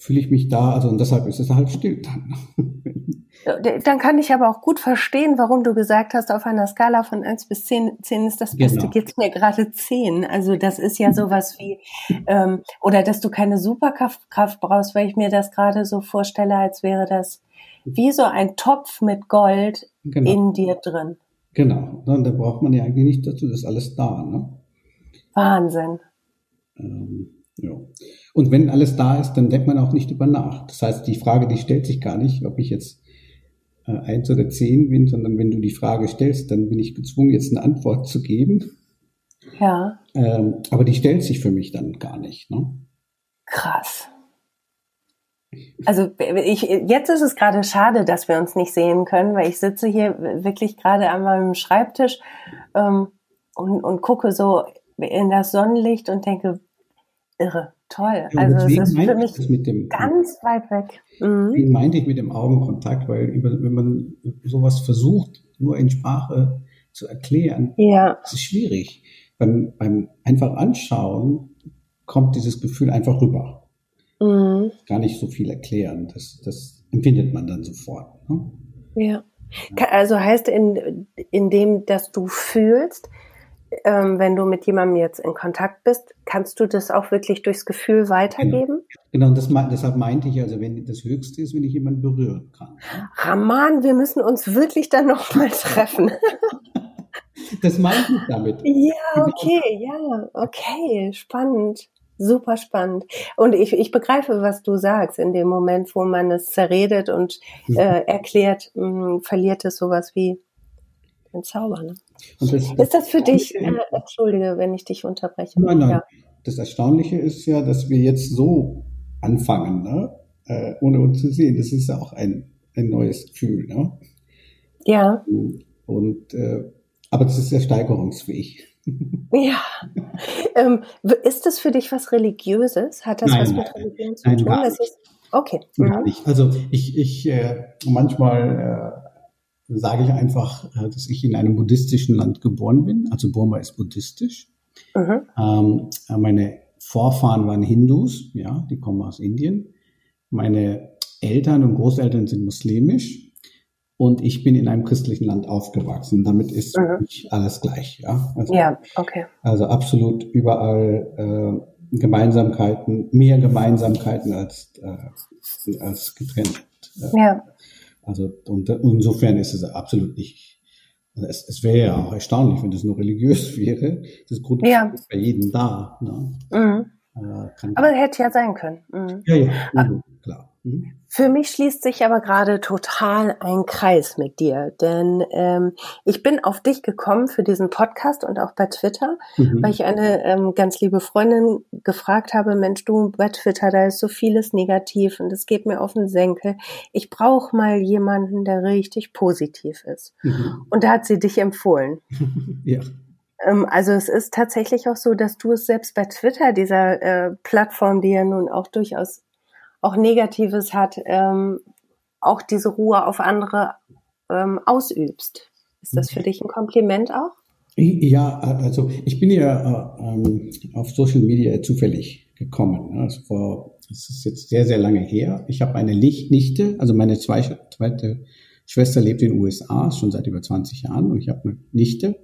fühle ich mich da, also und deshalb ist es halt still dann. Dann kann ich aber auch gut verstehen, warum du gesagt hast, auf einer Skala von 1 bis 10, 10 ist das Beste, genau. geht's mir gerade 10. Also das ist ja sowas wie, ähm, oder dass du keine Superkraft Kraft brauchst, weil ich mir das gerade so vorstelle, als wäre das wie so ein Topf mit Gold genau. in dir drin. Genau, da braucht man ja eigentlich nicht dazu, das ist alles da. Ne? Wahnsinn. Ähm, ja. Und wenn alles da ist, dann denkt man auch nicht über nach. Das heißt, die Frage, die stellt sich gar nicht, ob ich jetzt äh, eins oder zehn bin, sondern wenn du die Frage stellst, dann bin ich gezwungen, jetzt eine Antwort zu geben. Ja. Ähm, aber die stellt sich für mich dann gar nicht. Ne? Krass. Also ich, jetzt ist es gerade schade, dass wir uns nicht sehen können, weil ich sitze hier wirklich gerade an meinem Schreibtisch ähm, und, und gucke so in das Sonnenlicht und denke, irre, toll. Ja, also es ist für mich dem, ganz weit weg. Mhm. Wie meinte ich mit dem Augenkontakt, weil wenn man sowas versucht, nur in Sprache zu erklären, ja. ist es schwierig. Beim, beim einfach anschauen kommt dieses Gefühl einfach rüber. Mhm. Gar nicht so viel erklären. Das, das empfindet man dann sofort. Ne? Ja. Also heißt in, in dem, dass du fühlst, ähm, wenn du mit jemandem jetzt in Kontakt bist, kannst du das auch wirklich durchs Gefühl weitergeben? Genau, genau das, deshalb meinte ich, also wenn das Höchste ist, wenn ich jemanden berühren kann. Raman, wir müssen uns wirklich dann nochmal treffen. das meinte ich damit. Ja, okay, ja, okay, spannend. Super spannend. Und ich, ich begreife, was du sagst. In dem Moment, wo man es zerredet und mhm. äh, erklärt, mh, mm, verliert es sowas wie den Zauber. Ne? Das, ist das für dich, äh, entschuldige, wenn ich dich unterbreche. Nein, nein. Ja. Das Erstaunliche ist ja, dass wir jetzt so anfangen, ne? äh, ohne uns zu sehen. Das ist ja auch ein, ein neues Gefühl. Ne? Ja. Und, äh, aber das ist sehr steigerungsfähig. Ja. Ähm, ist das für dich was Religiöses? Hat das nein, was mit Religion zu nein, tun? Gar nicht. Ist, okay. Gar mhm. nicht. Also ich, ich äh, manchmal äh, sage ich einfach, äh, dass ich in einem buddhistischen Land geboren bin. Also Burma ist buddhistisch. Mhm. Ähm, meine Vorfahren waren Hindus, ja, die kommen aus Indien. Meine Eltern und Großeltern sind muslimisch und ich bin in einem christlichen Land aufgewachsen. Damit ist mhm. alles gleich. Ja, also, ja okay. Also absolut überall äh, Gemeinsamkeiten, mehr Gemeinsamkeiten als, äh, als getrennt. Äh, ja. Also und insofern ist es absolut nicht. Also es, es wäre ja auch erstaunlich, wenn das nur religiös wäre. Das Grund ja. ist bei jedem da. Ne? Mhm. Äh, Aber hätte ja sein können. Mhm. Ja, ja, mhm, klar. Mhm. Für mich schließt sich aber gerade total ein Kreis mit dir, denn ähm, ich bin auf dich gekommen für diesen Podcast und auch bei Twitter, mhm. weil ich eine ähm, ganz liebe Freundin gefragt habe, Mensch, du bei Twitter, da ist so vieles negativ und es geht mir auf den Senkel. Ich brauche mal jemanden, der richtig positiv ist. Mhm. Und da hat sie dich empfohlen. ja. Ähm, also es ist tatsächlich auch so, dass du es selbst bei Twitter, dieser äh, Plattform, die ja nun auch durchaus auch Negatives hat, ähm, auch diese Ruhe auf andere ähm, ausübst. Ist das für dich ein Kompliment auch? Ja, also ich bin ja äh, ähm, auf Social Media zufällig gekommen. Also vor, das ist jetzt sehr, sehr lange her. Ich habe eine Lichtnichte, also meine zweite Schwester lebt in den USA, schon seit über 20 Jahren und ich habe eine Nichte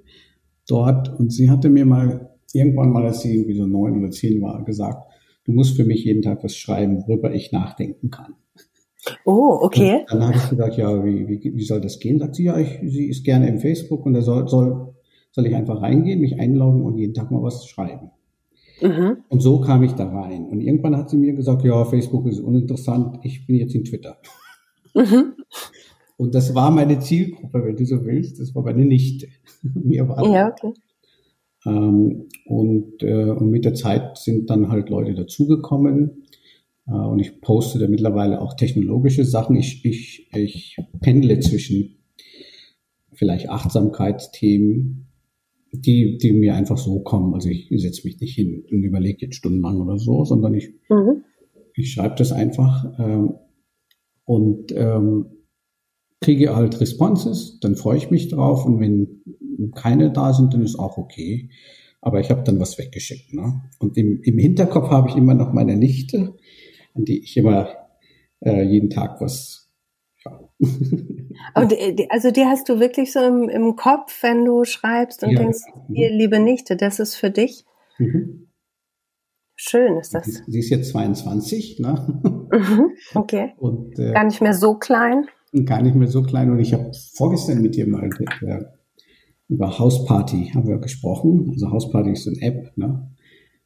dort und sie hatte mir mal irgendwann mal, als sie irgendwie so neun oder zehn war, gesagt, du musst für mich jeden Tag was schreiben, worüber ich nachdenken kann. Oh, okay. Und dann habe ich gesagt, ja, wie, wie, wie soll das gehen? Sagt sie, ja, ich, sie ist gerne im Facebook und er soll, soll, soll ich einfach reingehen, mich einloggen und jeden Tag mal was schreiben. Mhm. Und so kam ich da rein. Und irgendwann hat sie mir gesagt, ja, Facebook ist uninteressant, ich bin jetzt in Twitter. Mhm. Und das war meine Zielgruppe, wenn du so willst. Das war meine Nichte. mir war ja, okay. Ähm, und, äh, und mit der Zeit sind dann halt Leute dazugekommen. Äh, und ich poste da mittlerweile auch technologische Sachen. Ich, ich, ich pendle zwischen vielleicht Achtsamkeitsthemen, die, die mir einfach so kommen. Also ich setze mich nicht hin und überlege jetzt stundenlang oder so, sondern ich, mhm. ich schreibe das einfach ähm, und ähm, kriege halt Responses, dann freue ich mich drauf und wenn keine da sind, dann ist auch okay. Aber ich habe dann was weggeschickt. Ne? Und im, im Hinterkopf habe ich immer noch meine Nichte, an die ich immer äh, jeden Tag was. Ja. Die, also die hast du wirklich so im, im Kopf, wenn du schreibst und ja, denkst, hier, liebe Nichte, das ist für dich. Mhm. Schön ist das. Sie, sie ist jetzt 22, ne? Mhm, okay. Und, äh, Gar nicht mehr so klein gar nicht mehr so klein. Und ich habe vorgestern mit dir mal äh, über Hausparty haben wir gesprochen. Also Hausparty ist so eine App, ne?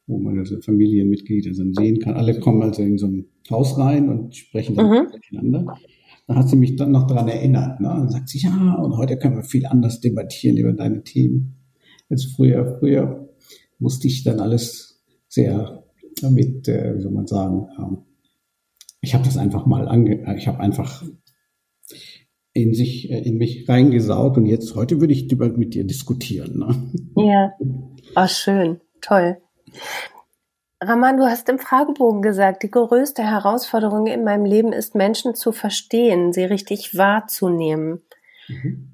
wo man also Familienmitglieder dann sehen kann. Alle kommen also in so ein Haus rein und sprechen dann mhm. miteinander. Da hat sie mich dann noch daran erinnert. Ne? Dann sagt sie, ja, und heute können wir viel anders debattieren über deine Themen. Jetzt früher, früher musste ich dann alles sehr mit, äh, wie soll man sagen, ähm, ich habe das einfach mal ange, ich habe einfach in sich, äh, in mich reingesaut und jetzt heute würde ich über mit dir diskutieren. Ne? Ja, oh, schön, toll. Raman, du hast im Fragebogen gesagt, die größte Herausforderung in meinem Leben ist, Menschen zu verstehen, sie richtig wahrzunehmen. Mhm.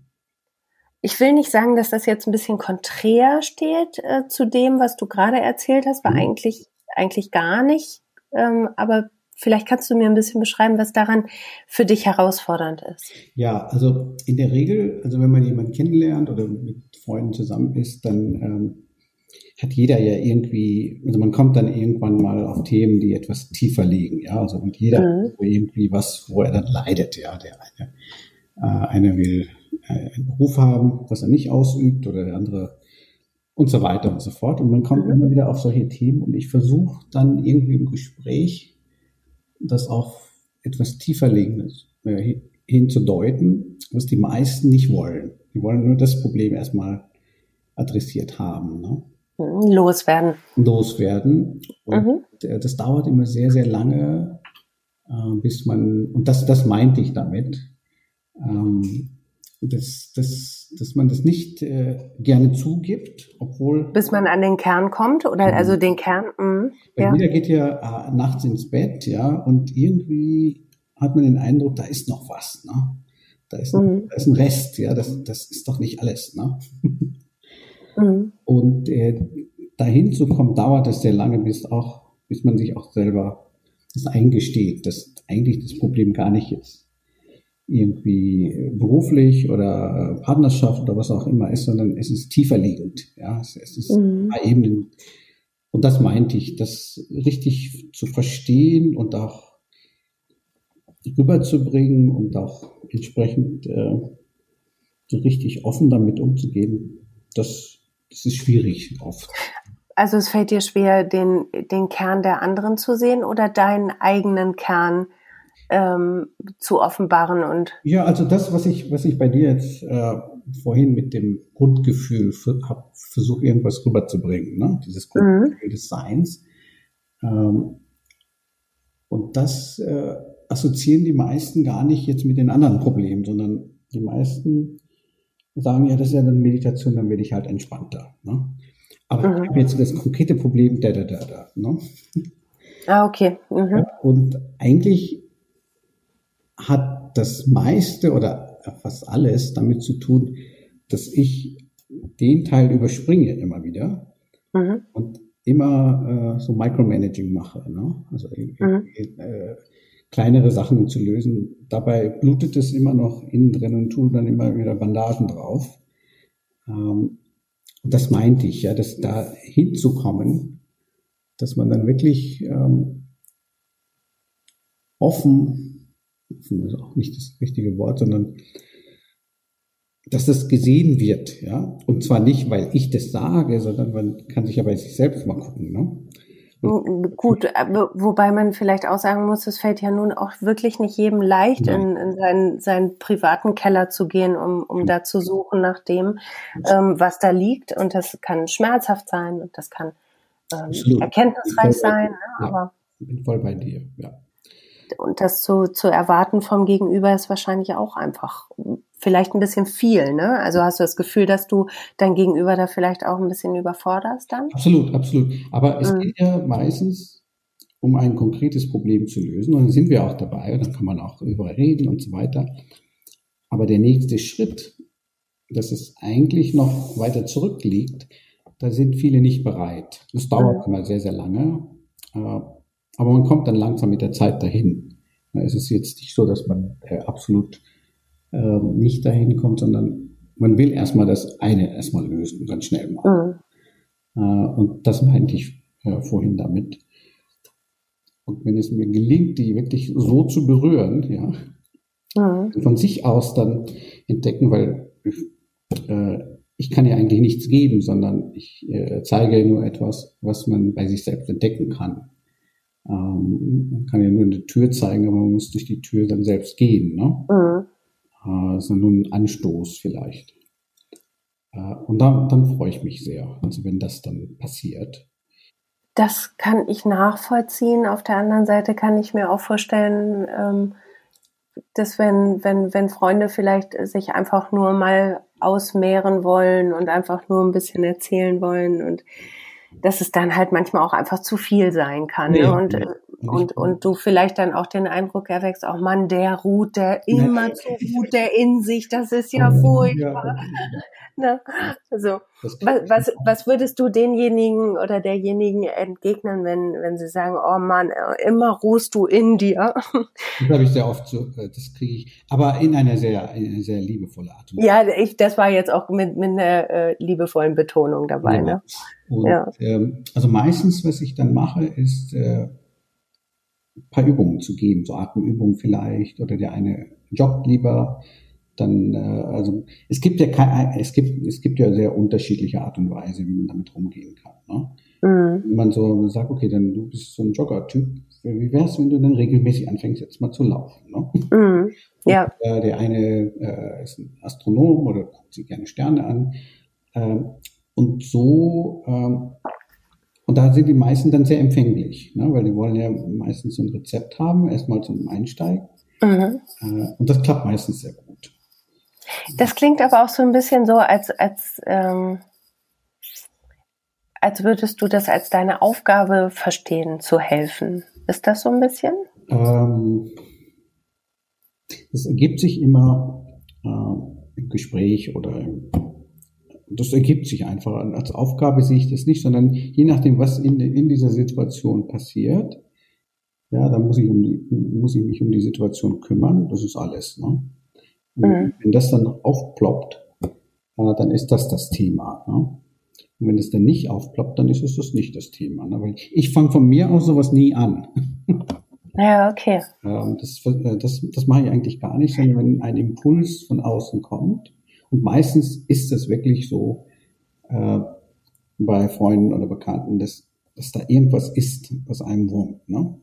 Ich will nicht sagen, dass das jetzt ein bisschen konträr steht äh, zu dem, was du gerade erzählt hast, war mhm. eigentlich, eigentlich gar nicht. Ähm, aber Vielleicht kannst du mir ein bisschen beschreiben, was daran für dich herausfordernd ist. Ja, also in der Regel, also wenn man jemanden kennenlernt oder mit Freunden zusammen ist, dann ähm, hat jeder ja irgendwie, also man kommt dann irgendwann mal auf Themen, die etwas tiefer liegen, ja, also und jeder mhm. irgendwie was, wo er dann leidet, ja, der eine, äh, einer will äh, einen Beruf haben, was er nicht ausübt oder der andere und so weiter und so fort und man kommt mhm. immer wieder auf solche Themen und ich versuche dann irgendwie im Gespräch das auf etwas tieferlegendes äh, hinzudeuten, was die meisten nicht wollen. Die wollen nur das Problem erstmal adressiert haben. Ne? Mhm, loswerden. Loswerden. Und mhm. das dauert immer sehr, sehr lange, äh, bis man, und das, das meinte ich damit, ähm, dass, dass, dass man das nicht äh, gerne zugibt, obwohl. Bis man an den Kern kommt oder mhm. also den Kern. Mh, ja. Jeder geht ja äh, nachts ins Bett, ja, und irgendwie hat man den Eindruck, da ist noch was, ne? Da ist, mhm. da ist ein Rest, ja, das, das ist doch nicht alles, ne? mhm. Und äh, dahin zu kommen, dauert es sehr lange, bis auch, bis man sich auch selber das eingesteht, dass eigentlich das Problem gar nicht ist irgendwie beruflich oder Partnerschaft oder was auch immer ist, sondern es ist tiefer liegend. Ja, es, es ist mhm. Ebenen. Und das meinte ich, das richtig zu verstehen und auch rüberzubringen und auch entsprechend äh, so richtig offen damit umzugehen, das, das ist schwierig oft. Also es fällt dir schwer, den, den Kern der anderen zu sehen oder deinen eigenen Kern ähm, zu offenbaren und ja, also das, was ich, was ich bei dir jetzt äh, vorhin mit dem Grundgefühl habe versucht, irgendwas rüberzubringen, ne? dieses Grundgefühl mhm. des Seins. Ähm, und das äh, assoziieren die meisten gar nicht jetzt mit den anderen Problemen, sondern die meisten sagen, ja, das ist ja dann Meditation, dann werde ich halt entspannter. Ne? Aber mhm. ich habe jetzt das konkrete Problem, da, da, da, da. Ne? Ah, okay. Mhm. Und eigentlich hat das meiste oder fast alles damit zu tun, dass ich den Teil überspringe immer wieder mhm. und immer äh, so Micromanaging mache. Ne? Also mhm. äh, kleinere Sachen zu lösen. Dabei blutet es immer noch innen drin und tue dann immer wieder Bandagen drauf. Ähm, und das meinte ich, ja, dass da hinzukommen, dass man dann wirklich ähm, offen ist auch nicht das richtige Wort, sondern dass das gesehen wird, ja. Und zwar nicht, weil ich das sage, sondern man kann sich ja bei sich selbst mal gucken, ne? Gut, wobei man vielleicht auch sagen muss, es fällt ja nun auch wirklich nicht jedem leicht, in, in seinen, seinen privaten Keller zu gehen, um, um da zu suchen nach dem, ähm, was da liegt. Und das kann schmerzhaft sein und das kann ähm, erkenntnisreich sein. Ne? Aber ich bin voll bei dir, ja. Und das zu, zu erwarten vom Gegenüber ist wahrscheinlich auch einfach vielleicht ein bisschen viel, ne? Also hast du das Gefühl, dass du dein Gegenüber da vielleicht auch ein bisschen überforderst dann? Absolut, absolut. Aber es mhm. geht ja meistens um ein konkretes Problem zu lösen und dann sind wir auch dabei und dann kann man auch darüber reden und so weiter. Aber der nächste Schritt, dass es eigentlich noch weiter zurückliegt, da sind viele nicht bereit. Das dauert mhm. immer sehr, sehr lange. Aber man kommt dann langsam mit der Zeit dahin. Es ist jetzt nicht so, dass man äh, absolut äh, nicht dahin kommt, sondern man will erstmal das eine erstmal lösen, ganz schnell machen. Mhm. Äh, und das meinte ich äh, vorhin damit. Und wenn es mir gelingt, die wirklich so zu berühren, ja, mhm. von sich aus dann entdecken, weil äh, ich kann ja eigentlich nichts geben, sondern ich äh, zeige nur etwas, was man bei sich selbst entdecken kann. Ähm, man kann ja nur eine Tür zeigen, aber man muss durch die Tür dann selbst gehen. Ne? Mhm äh, sondern ein Anstoß vielleicht. Äh, und dann, dann freue ich mich sehr, also wenn das dann passiert. Das kann ich nachvollziehen. Auf der anderen Seite kann ich mir auch vorstellen, ähm, dass wenn, wenn, wenn Freunde vielleicht sich einfach nur mal ausmehren wollen und einfach nur ein bisschen erzählen wollen und dass es dann halt manchmal auch einfach zu viel sein kann. Nee, ne? Und nee. Und, und du vielleicht dann auch den Eindruck erwächst, auch Mann, der ruht, der immer zu ruht, der in sich, das ist ja furchtbar. Ja, ne? Also, was, was würdest du denjenigen oder derjenigen entgegnen, wenn, wenn sie sagen, oh Mann, immer ruhst du in dir? Das habe ich sehr oft so, äh, das kriege ich, aber in einer sehr, eine sehr liebevolle Art. Ja, ich, das war jetzt auch mit, mit einer äh, liebevollen Betonung dabei. Ja. Ne? Und, ja. Ähm, also meistens, was ich dann mache, ist, äh, paar Übungen zu geben, so Atemübungen vielleicht, oder der eine joggt lieber, dann, äh, also es gibt ja kein, es gibt, es gibt ja sehr unterschiedliche Art und Weise, wie man damit rumgehen kann. Ne? Mhm. Wenn man so sagt, okay, dann du bist so ein Jogger-Typ, wie wär's, wenn du dann regelmäßig anfängst, jetzt mal zu laufen? Ne? Mhm. Ja. Und, äh, der eine äh, ist ein Astronom oder guckt sich gerne Sterne an. Ähm, und so ähm, und da sind die meisten dann sehr empfänglich, ne? weil die wollen ja meistens ein Rezept haben, erstmal zum Einsteigen. Mhm. Äh, und das klappt meistens sehr gut. Das klingt aber auch so ein bisschen so, als, als, ähm, als würdest du das als deine Aufgabe verstehen, zu helfen. Ist das so ein bisschen? Ähm, das ergibt sich immer äh, im Gespräch oder im das ergibt sich einfach. Als Aufgabe sehe ich das nicht, sondern je nachdem, was in, in dieser Situation passiert, ja, dann muss ich, um die, muss ich mich um die Situation kümmern. Das ist alles. Ne? Mhm. Wenn das dann aufploppt, äh, dann ist das das Thema. Ne? Und wenn es dann nicht aufploppt, dann ist es das nicht das Thema. Ne? Weil ich fange von mir aus sowas nie an. Ja, okay. Ähm, das, äh, das, das mache ich eigentlich gar nicht, sondern wenn ein Impuls von außen kommt, und meistens ist es wirklich so äh, bei Freunden oder Bekannten, dass, dass da irgendwas ist, was einem wurmt. Ne?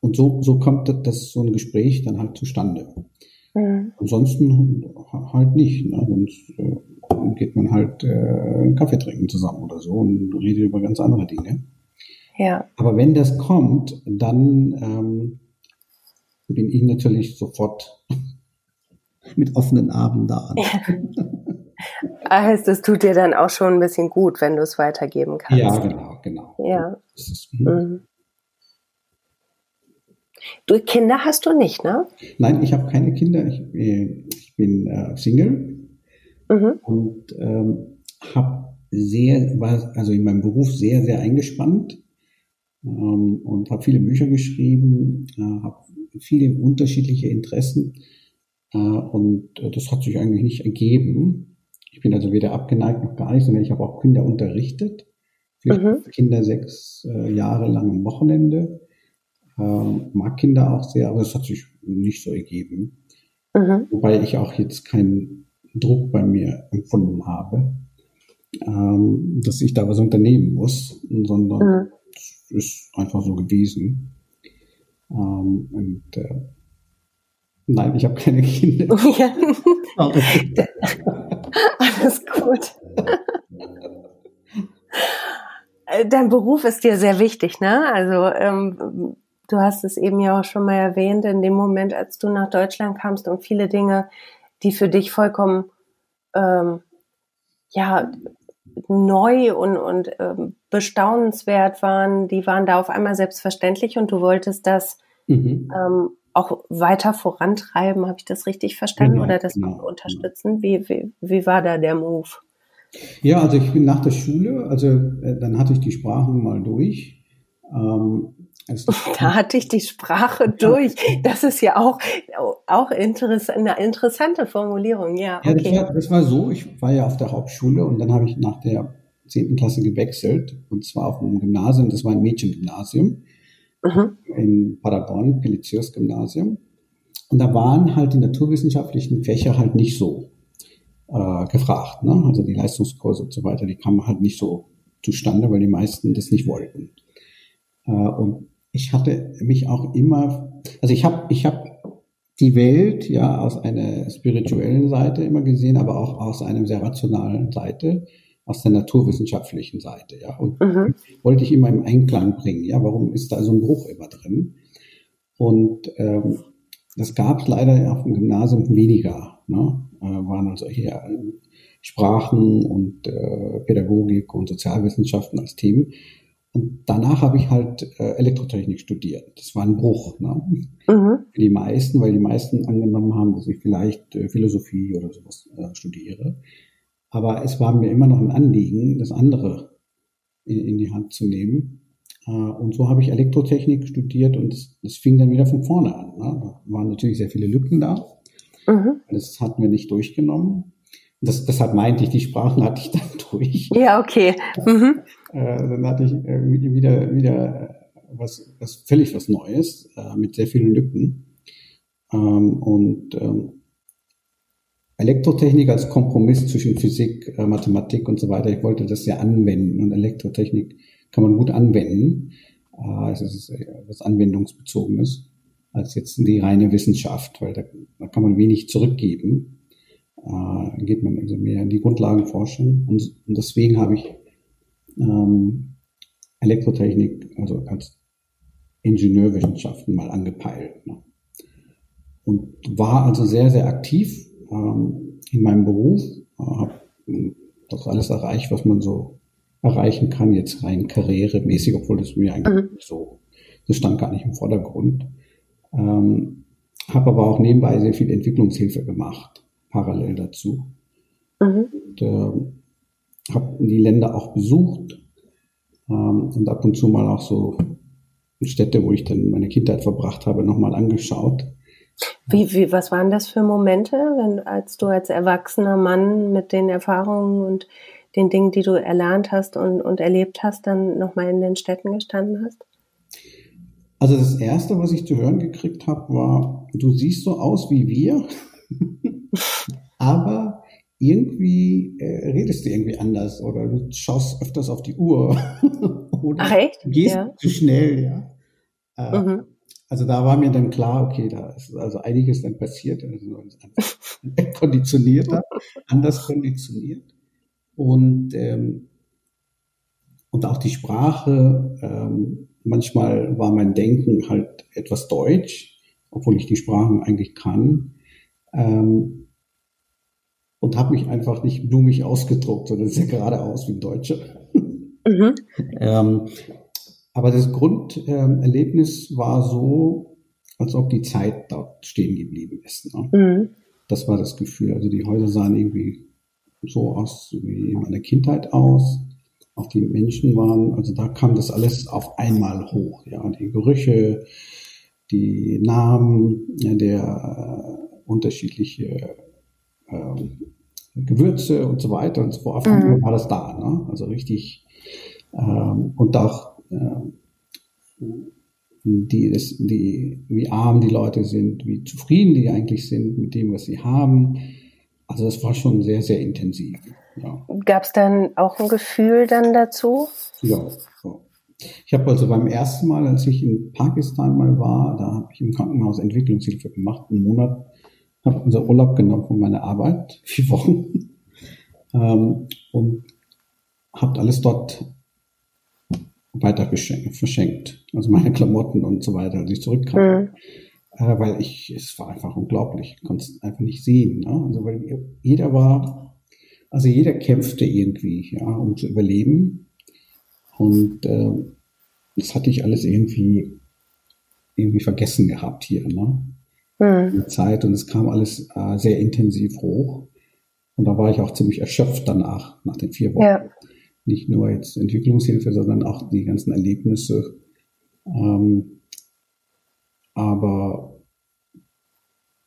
Und so, so kommt das, so ein Gespräch dann halt zustande. Mhm. Ansonsten halt nicht. Ne? Sonst äh, geht man halt äh, einen Kaffee trinken zusammen oder so und redet über ganz andere Dinge. Ja. Aber wenn das kommt, dann ähm, bin ich natürlich sofort mit offenen Armen da. Ja. Heißt, es tut dir dann auch schon ein bisschen gut, wenn du es weitergeben kannst. Ja, genau, genau. Ja. Ist, hm. mhm. Du Kinder hast du nicht, ne? Nein, ich habe keine Kinder. Ich, äh, ich bin äh, Single mhm. und ähm, habe sehr, war also in meinem Beruf sehr, sehr eingespannt ähm, und habe viele Bücher geschrieben, äh, habe viele unterschiedliche Interessen und äh, das hat sich eigentlich nicht ergeben. Ich bin also weder abgeneigt noch gar nicht, sondern ich habe auch Kinder unterrichtet. Mhm. Kinder sechs äh, Jahre lang am Wochenende. Ähm, mag Kinder auch sehr, aber es hat sich nicht so ergeben. Mhm. Wobei ich auch jetzt kein Druck bei mir empfunden habe, ähm, dass ich da was unternehmen muss, sondern mhm. es ist einfach so gewesen. Ähm, und äh, nein, ich habe keine Kinder. Ja. Alles gut. Äh, dein Beruf ist dir sehr wichtig, ne? Also ähm, du hast es eben ja auch schon mal erwähnt, in dem Moment, als du nach Deutschland kamst und viele Dinge, die für dich vollkommen ähm, ja neu und, und ähm, bestaunenswert waren, die waren da auf einmal selbstverständlich und du wolltest das mhm. ähm, auch weiter vorantreiben. Habe ich das richtig verstanden genau, oder das genau, genau. unterstützen? Wie, wie, wie war da der Move? Ja, also ich bin nach der Schule, also äh, dann hatte ich die Sprachen mal durch. Ähm, da hatte ich die Sprache durch. Das ist ja auch, auch interess eine interessante Formulierung, ja. Okay. Ja, das war, das war so, ich war ja auf der Hauptschule und dann habe ich nach der zehnten Klasse gewechselt und zwar auf einem Gymnasium, das war ein Mädchengymnasium mhm. in Paderborn, Peliziers Gymnasium. Und da waren halt die naturwissenschaftlichen Fächer halt nicht so äh, gefragt. Ne? Also die Leistungskurse und so weiter, die kamen halt nicht so zustande, weil die meisten das nicht wollten. Äh, und ich hatte mich auch immer, also ich habe ich hab die Welt ja aus einer spirituellen Seite immer gesehen, aber auch aus einer sehr rationalen Seite, aus der naturwissenschaftlichen Seite, ja. Und mhm. wollte ich immer im Einklang bringen, ja. Warum ist da so ein Bruch immer drin? Und ähm, das gab es leider auf dem Gymnasium weniger. Ne? Äh, waren also eher Sprachen und äh, Pädagogik und Sozialwissenschaften als Themen. Und danach habe ich halt äh, Elektrotechnik studiert. Das war ein Bruch ne? Mhm. für die meisten, weil die meisten angenommen haben, dass ich vielleicht äh, Philosophie oder sowas äh, studiere. Aber es war mir immer noch ein Anliegen, das andere in, in die Hand zu nehmen. Äh, und so habe ich Elektrotechnik studiert und es fing dann wieder von vorne an. Ne? Da waren natürlich sehr viele Lücken da. Mhm. Das hatten wir nicht durchgenommen. Das, deshalb meinte ich, die Sprachen hatte ich dann durch. Ja, okay. Mhm. Äh, dann hatte ich äh, wieder, wieder was, was völlig was Neues, äh, mit sehr vielen Lücken. Ähm, und ähm, Elektrotechnik als Kompromiss zwischen Physik, äh, Mathematik und so weiter, ich wollte das ja anwenden und Elektrotechnik kann man gut anwenden. Äh, es ist was Anwendungsbezogenes als jetzt die reine Wissenschaft, weil da, da kann man wenig zurückgeben äh, geht man also mehr in die Grundlagenforschung. Und, und deswegen habe ich ähm, Elektrotechnik, also als Ingenieurwissenschaften mal angepeilt. Ne? Und war also sehr, sehr aktiv ähm, in meinem Beruf, äh, habe das alles erreicht, was man so erreichen kann, jetzt rein karrieremäßig, obwohl das mir eigentlich mhm. so, das stand gar nicht im Vordergrund. Ähm, habe aber auch nebenbei sehr viel Entwicklungshilfe gemacht parallel dazu. Mhm. Und äh, habe die Länder auch besucht ähm, und ab und zu mal auch so Städte, wo ich dann meine Kindheit verbracht habe, nochmal angeschaut. Wie, wie, was waren das für Momente, wenn, als du als erwachsener Mann mit den Erfahrungen und den Dingen, die du erlernt hast und, und erlebt hast, dann nochmal in den Städten gestanden hast? Also das Erste, was ich zu hören gekriegt habe, war, du siehst so aus wie wir. Aber irgendwie äh, redest du irgendwie anders oder du schaust öfters auf die Uhr oder Ach, echt? gehst ja. zu schnell, ja. Äh, mhm. Also da war mir dann klar, okay, da ist also einiges dann passiert, also konditionierter, anders konditioniert und ähm, und auch die Sprache. Ähm, manchmal war mein Denken halt etwas deutsch, obwohl ich die Sprachen eigentlich kann ähm, und habe mich einfach nicht blumig ausgedruckt, sondern sehr geradeaus wie ein Deutscher. Mhm. ähm, aber das Grunderlebnis war so, als ob die Zeit dort stehen geblieben ist. Ne? Mhm. Das war das Gefühl. Also die Häuser sahen irgendwie so aus wie in meiner Kindheit aus. Auch die Menschen waren, also da kam das alles auf einmal hoch. Ja, die Gerüche, die Namen, ja, der unterschiedliche äh, Gewürze und so weiter und so fort. Mhm. War das da, ne? Also richtig ähm, und auch äh, die, das, die, wie arm die Leute sind, wie zufrieden die eigentlich sind mit dem, was sie haben. Also es war schon sehr, sehr intensiv. Ja. Gab es dann auch ein Gefühl dann dazu? Ja. ja. Ich habe also beim ersten Mal, als ich in Pakistan mal war, da habe ich im Krankenhaus Entwicklungshilfe gemacht, einen Monat, habe unser Urlaub genommen von meiner Arbeit, vier Wochen, ähm, und habe alles dort weiter verschenkt. Also meine Klamotten und so weiter, als ich zurückkam. Mhm. Äh, weil ich, es war einfach unglaublich. Ich konnte es einfach nicht sehen. Ne? Also weil jeder war, also jeder kämpfte irgendwie, ja, um zu überleben. Und äh, das hatte ich alles irgendwie, irgendwie vergessen gehabt hier, ne? Mhm. Zeit und es kam alles äh, sehr intensiv hoch. Und da war ich auch ziemlich erschöpft danach, nach den vier Wochen. Ja nicht nur jetzt Entwicklungshilfe, sondern auch die ganzen Erlebnisse. Ähm, aber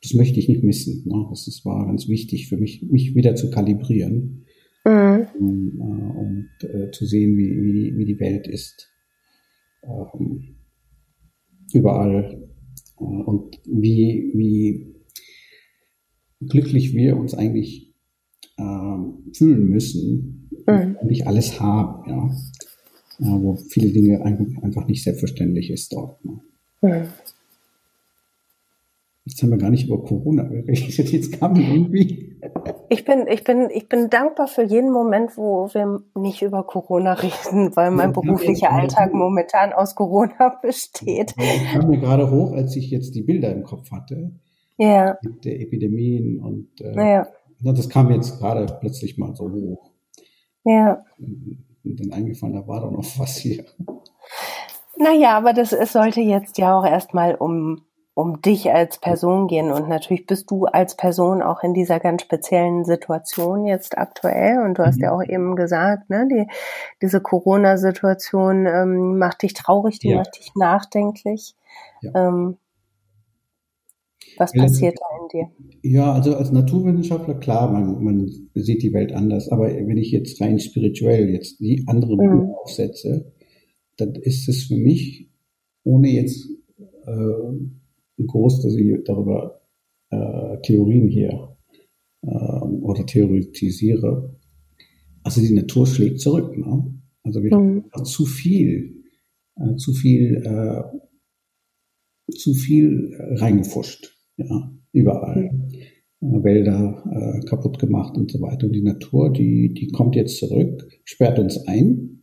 das möchte ich nicht missen. Ne? Das, das war ganz wichtig für mich, mich wieder zu kalibrieren mhm. um, äh, und äh, zu sehen, wie, wie, wie die Welt ist. Ähm, überall. Äh, und wie, wie glücklich wir uns eigentlich ähm, fühlen müssen, mhm. nicht alles haben, ja. ja. Wo viele Dinge einfach nicht selbstverständlich ist dort. Ne? Mhm. Jetzt haben wir gar nicht über Corona geredet. Jetzt kam irgendwie. Ich bin, ich bin, ich bin dankbar für jeden Moment, wo wir nicht über Corona reden, weil mein ja, beruflicher Alltag momentan aus Corona besteht. Ich kam mir gerade hoch, als ich jetzt die Bilder im Kopf hatte. Ja. Mit der Epidemien und äh, ja. das kam jetzt gerade plötzlich mal so hoch. Ja. Und dann eingefallen, da war doch noch was hier. Naja, aber das, es sollte jetzt ja auch erstmal um, um dich als Person gehen. Und natürlich bist du als Person auch in dieser ganz speziellen Situation jetzt aktuell. Und du hast mhm. ja auch eben gesagt, ne, die, diese Corona-Situation ähm, macht dich traurig, die ja. macht dich nachdenklich. Ja. Ähm, was passiert da in dir? Ja, also als Naturwissenschaftler, klar, man, man sieht die Welt anders. Aber wenn ich jetzt rein spirituell jetzt die andere mhm. aufsetze, dann ist es für mich, ohne jetzt äh, groß, dass ich darüber äh, Theorien hier äh, oder theoretisiere, also die Natur schlägt zurück. Ne? Also wir mhm. haben zu viel, äh, zu viel, äh, zu viel reingefuscht ja, überall. Mhm. Wälder äh, kaputt gemacht und so weiter. Und die Natur, die, die kommt jetzt zurück, sperrt uns ein,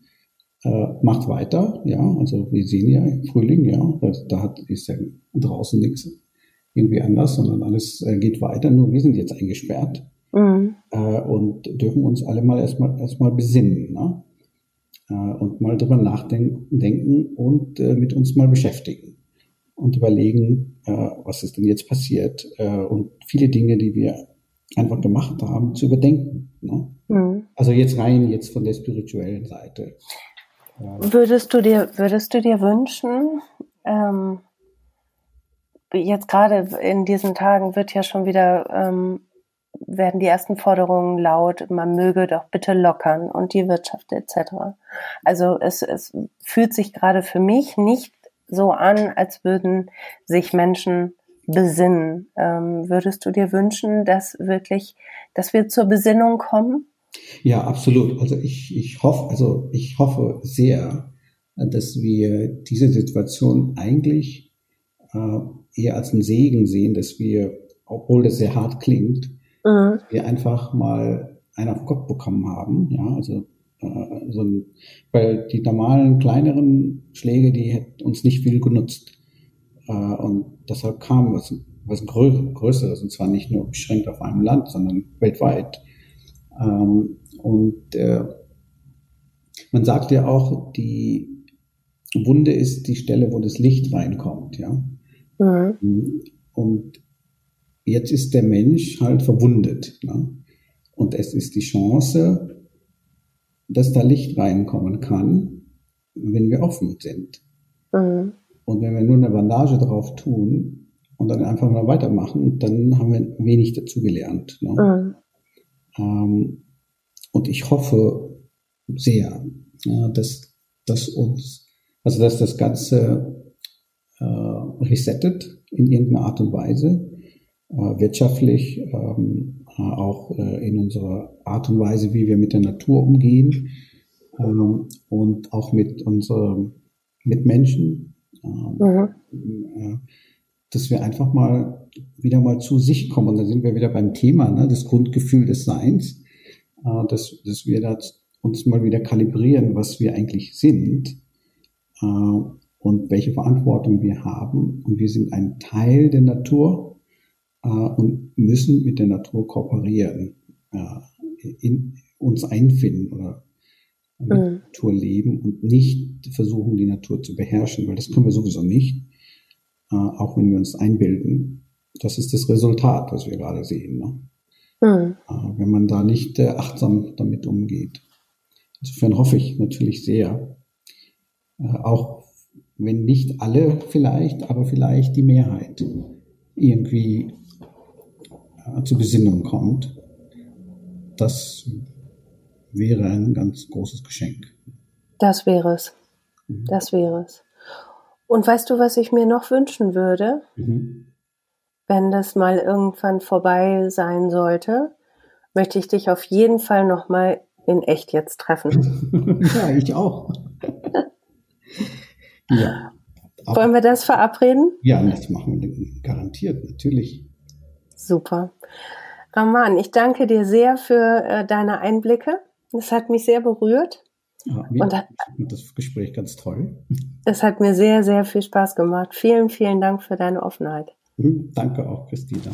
äh, macht weiter, ja, also wir sehen ja im Frühling, ja, da hat, ist ja draußen nichts irgendwie anders, sondern alles äh, geht weiter, nur wir sind jetzt eingesperrt mhm. äh, und dürfen uns alle mal erstmal erstmal besinnen, ne? Äh, und mal drüber nachdenken und äh, mit uns mal beschäftigen und überlegen, äh, was ist denn jetzt passiert äh, und viele Dinge, die wir einfach gemacht haben, zu überdenken. Ne? Mhm. Also jetzt rein jetzt von der spirituellen Seite. Würdest du dir, würdest du dir wünschen, ähm, jetzt gerade in diesen Tagen wird ja schon wieder, ähm, werden die ersten Forderungen laut, man möge doch bitte lockern und die Wirtschaft etc. Also es, es fühlt sich gerade für mich nicht so an, als würden sich Menschen besinnen. Ähm, würdest du dir wünschen, dass wirklich, dass wir zur Besinnung kommen? Ja, absolut. Also ich, ich hoffe, also ich hoffe sehr, dass wir diese Situation eigentlich äh, eher als einen Segen sehen, dass wir, obwohl das sehr hart klingt, mhm. wir einfach mal einen auf Kopf bekommen haben. Ja, also so ein, weil die normalen kleineren Schläge, die hätten uns nicht viel genutzt. Äh, und deshalb kam was, was Größeres, und zwar nicht nur beschränkt auf einem Land, sondern weltweit. Ähm, und äh, man sagt ja auch, die Wunde ist die Stelle, wo das Licht reinkommt, ja. Mhm. Und jetzt ist der Mensch halt verwundet. Ne? Und es ist die Chance, dass da Licht reinkommen kann, wenn wir offen sind. Mhm. Und wenn wir nur eine Bandage drauf tun und dann einfach mal weitermachen, dann haben wir wenig dazu gelernt. Ne? Mhm. Ähm, und ich hoffe sehr, ja, dass, dass uns, also dass das Ganze äh, resettet in irgendeiner Art und Weise, äh, wirtschaftlich, ähm, äh, auch äh, in unserer Art und Weise, wie wir mit der Natur umgehen ähm, und auch mit unseren Mitmenschen. Ähm, mhm. dass wir einfach mal wieder mal zu sich kommen. Und da sind wir wieder beim Thema, ne, das Grundgefühl des Seins, dass, dass wir da uns mal wieder kalibrieren, was wir eigentlich sind und welche Verantwortung wir haben. Und wir sind ein Teil der Natur äh, und müssen mit der Natur kooperieren, äh, in uns einfinden oder mit mhm. der Natur leben und nicht versuchen, die Natur zu beherrschen, weil das können wir sowieso nicht, äh, auch wenn wir uns einbilden. Das ist das Resultat, was wir gerade sehen. Ne? Mhm. Äh, wenn man da nicht äh, achtsam damit umgeht. Insofern hoffe ich natürlich sehr, äh, auch wenn nicht alle vielleicht, aber vielleicht die Mehrheit irgendwie äh, zur Besinnung kommt, das wäre ein ganz großes Geschenk. Das wäre es. Mhm. Das wäre es. Und weißt du, was ich mir noch wünschen würde? Mhm. Wenn das mal irgendwann vorbei sein sollte, möchte ich dich auf jeden Fall noch mal in echt jetzt treffen. ja, ich auch. ja. Wollen wir das verabreden? Ja, das machen wir garantiert, natürlich. Super. Raman, ich danke dir sehr für äh, deine Einblicke. Das hat mich sehr berührt. Ja, und das Gespräch ganz toll. Es hat mir sehr, sehr viel Spaß gemacht. Vielen, vielen Dank für deine Offenheit. Mhm, danke auch, Christina.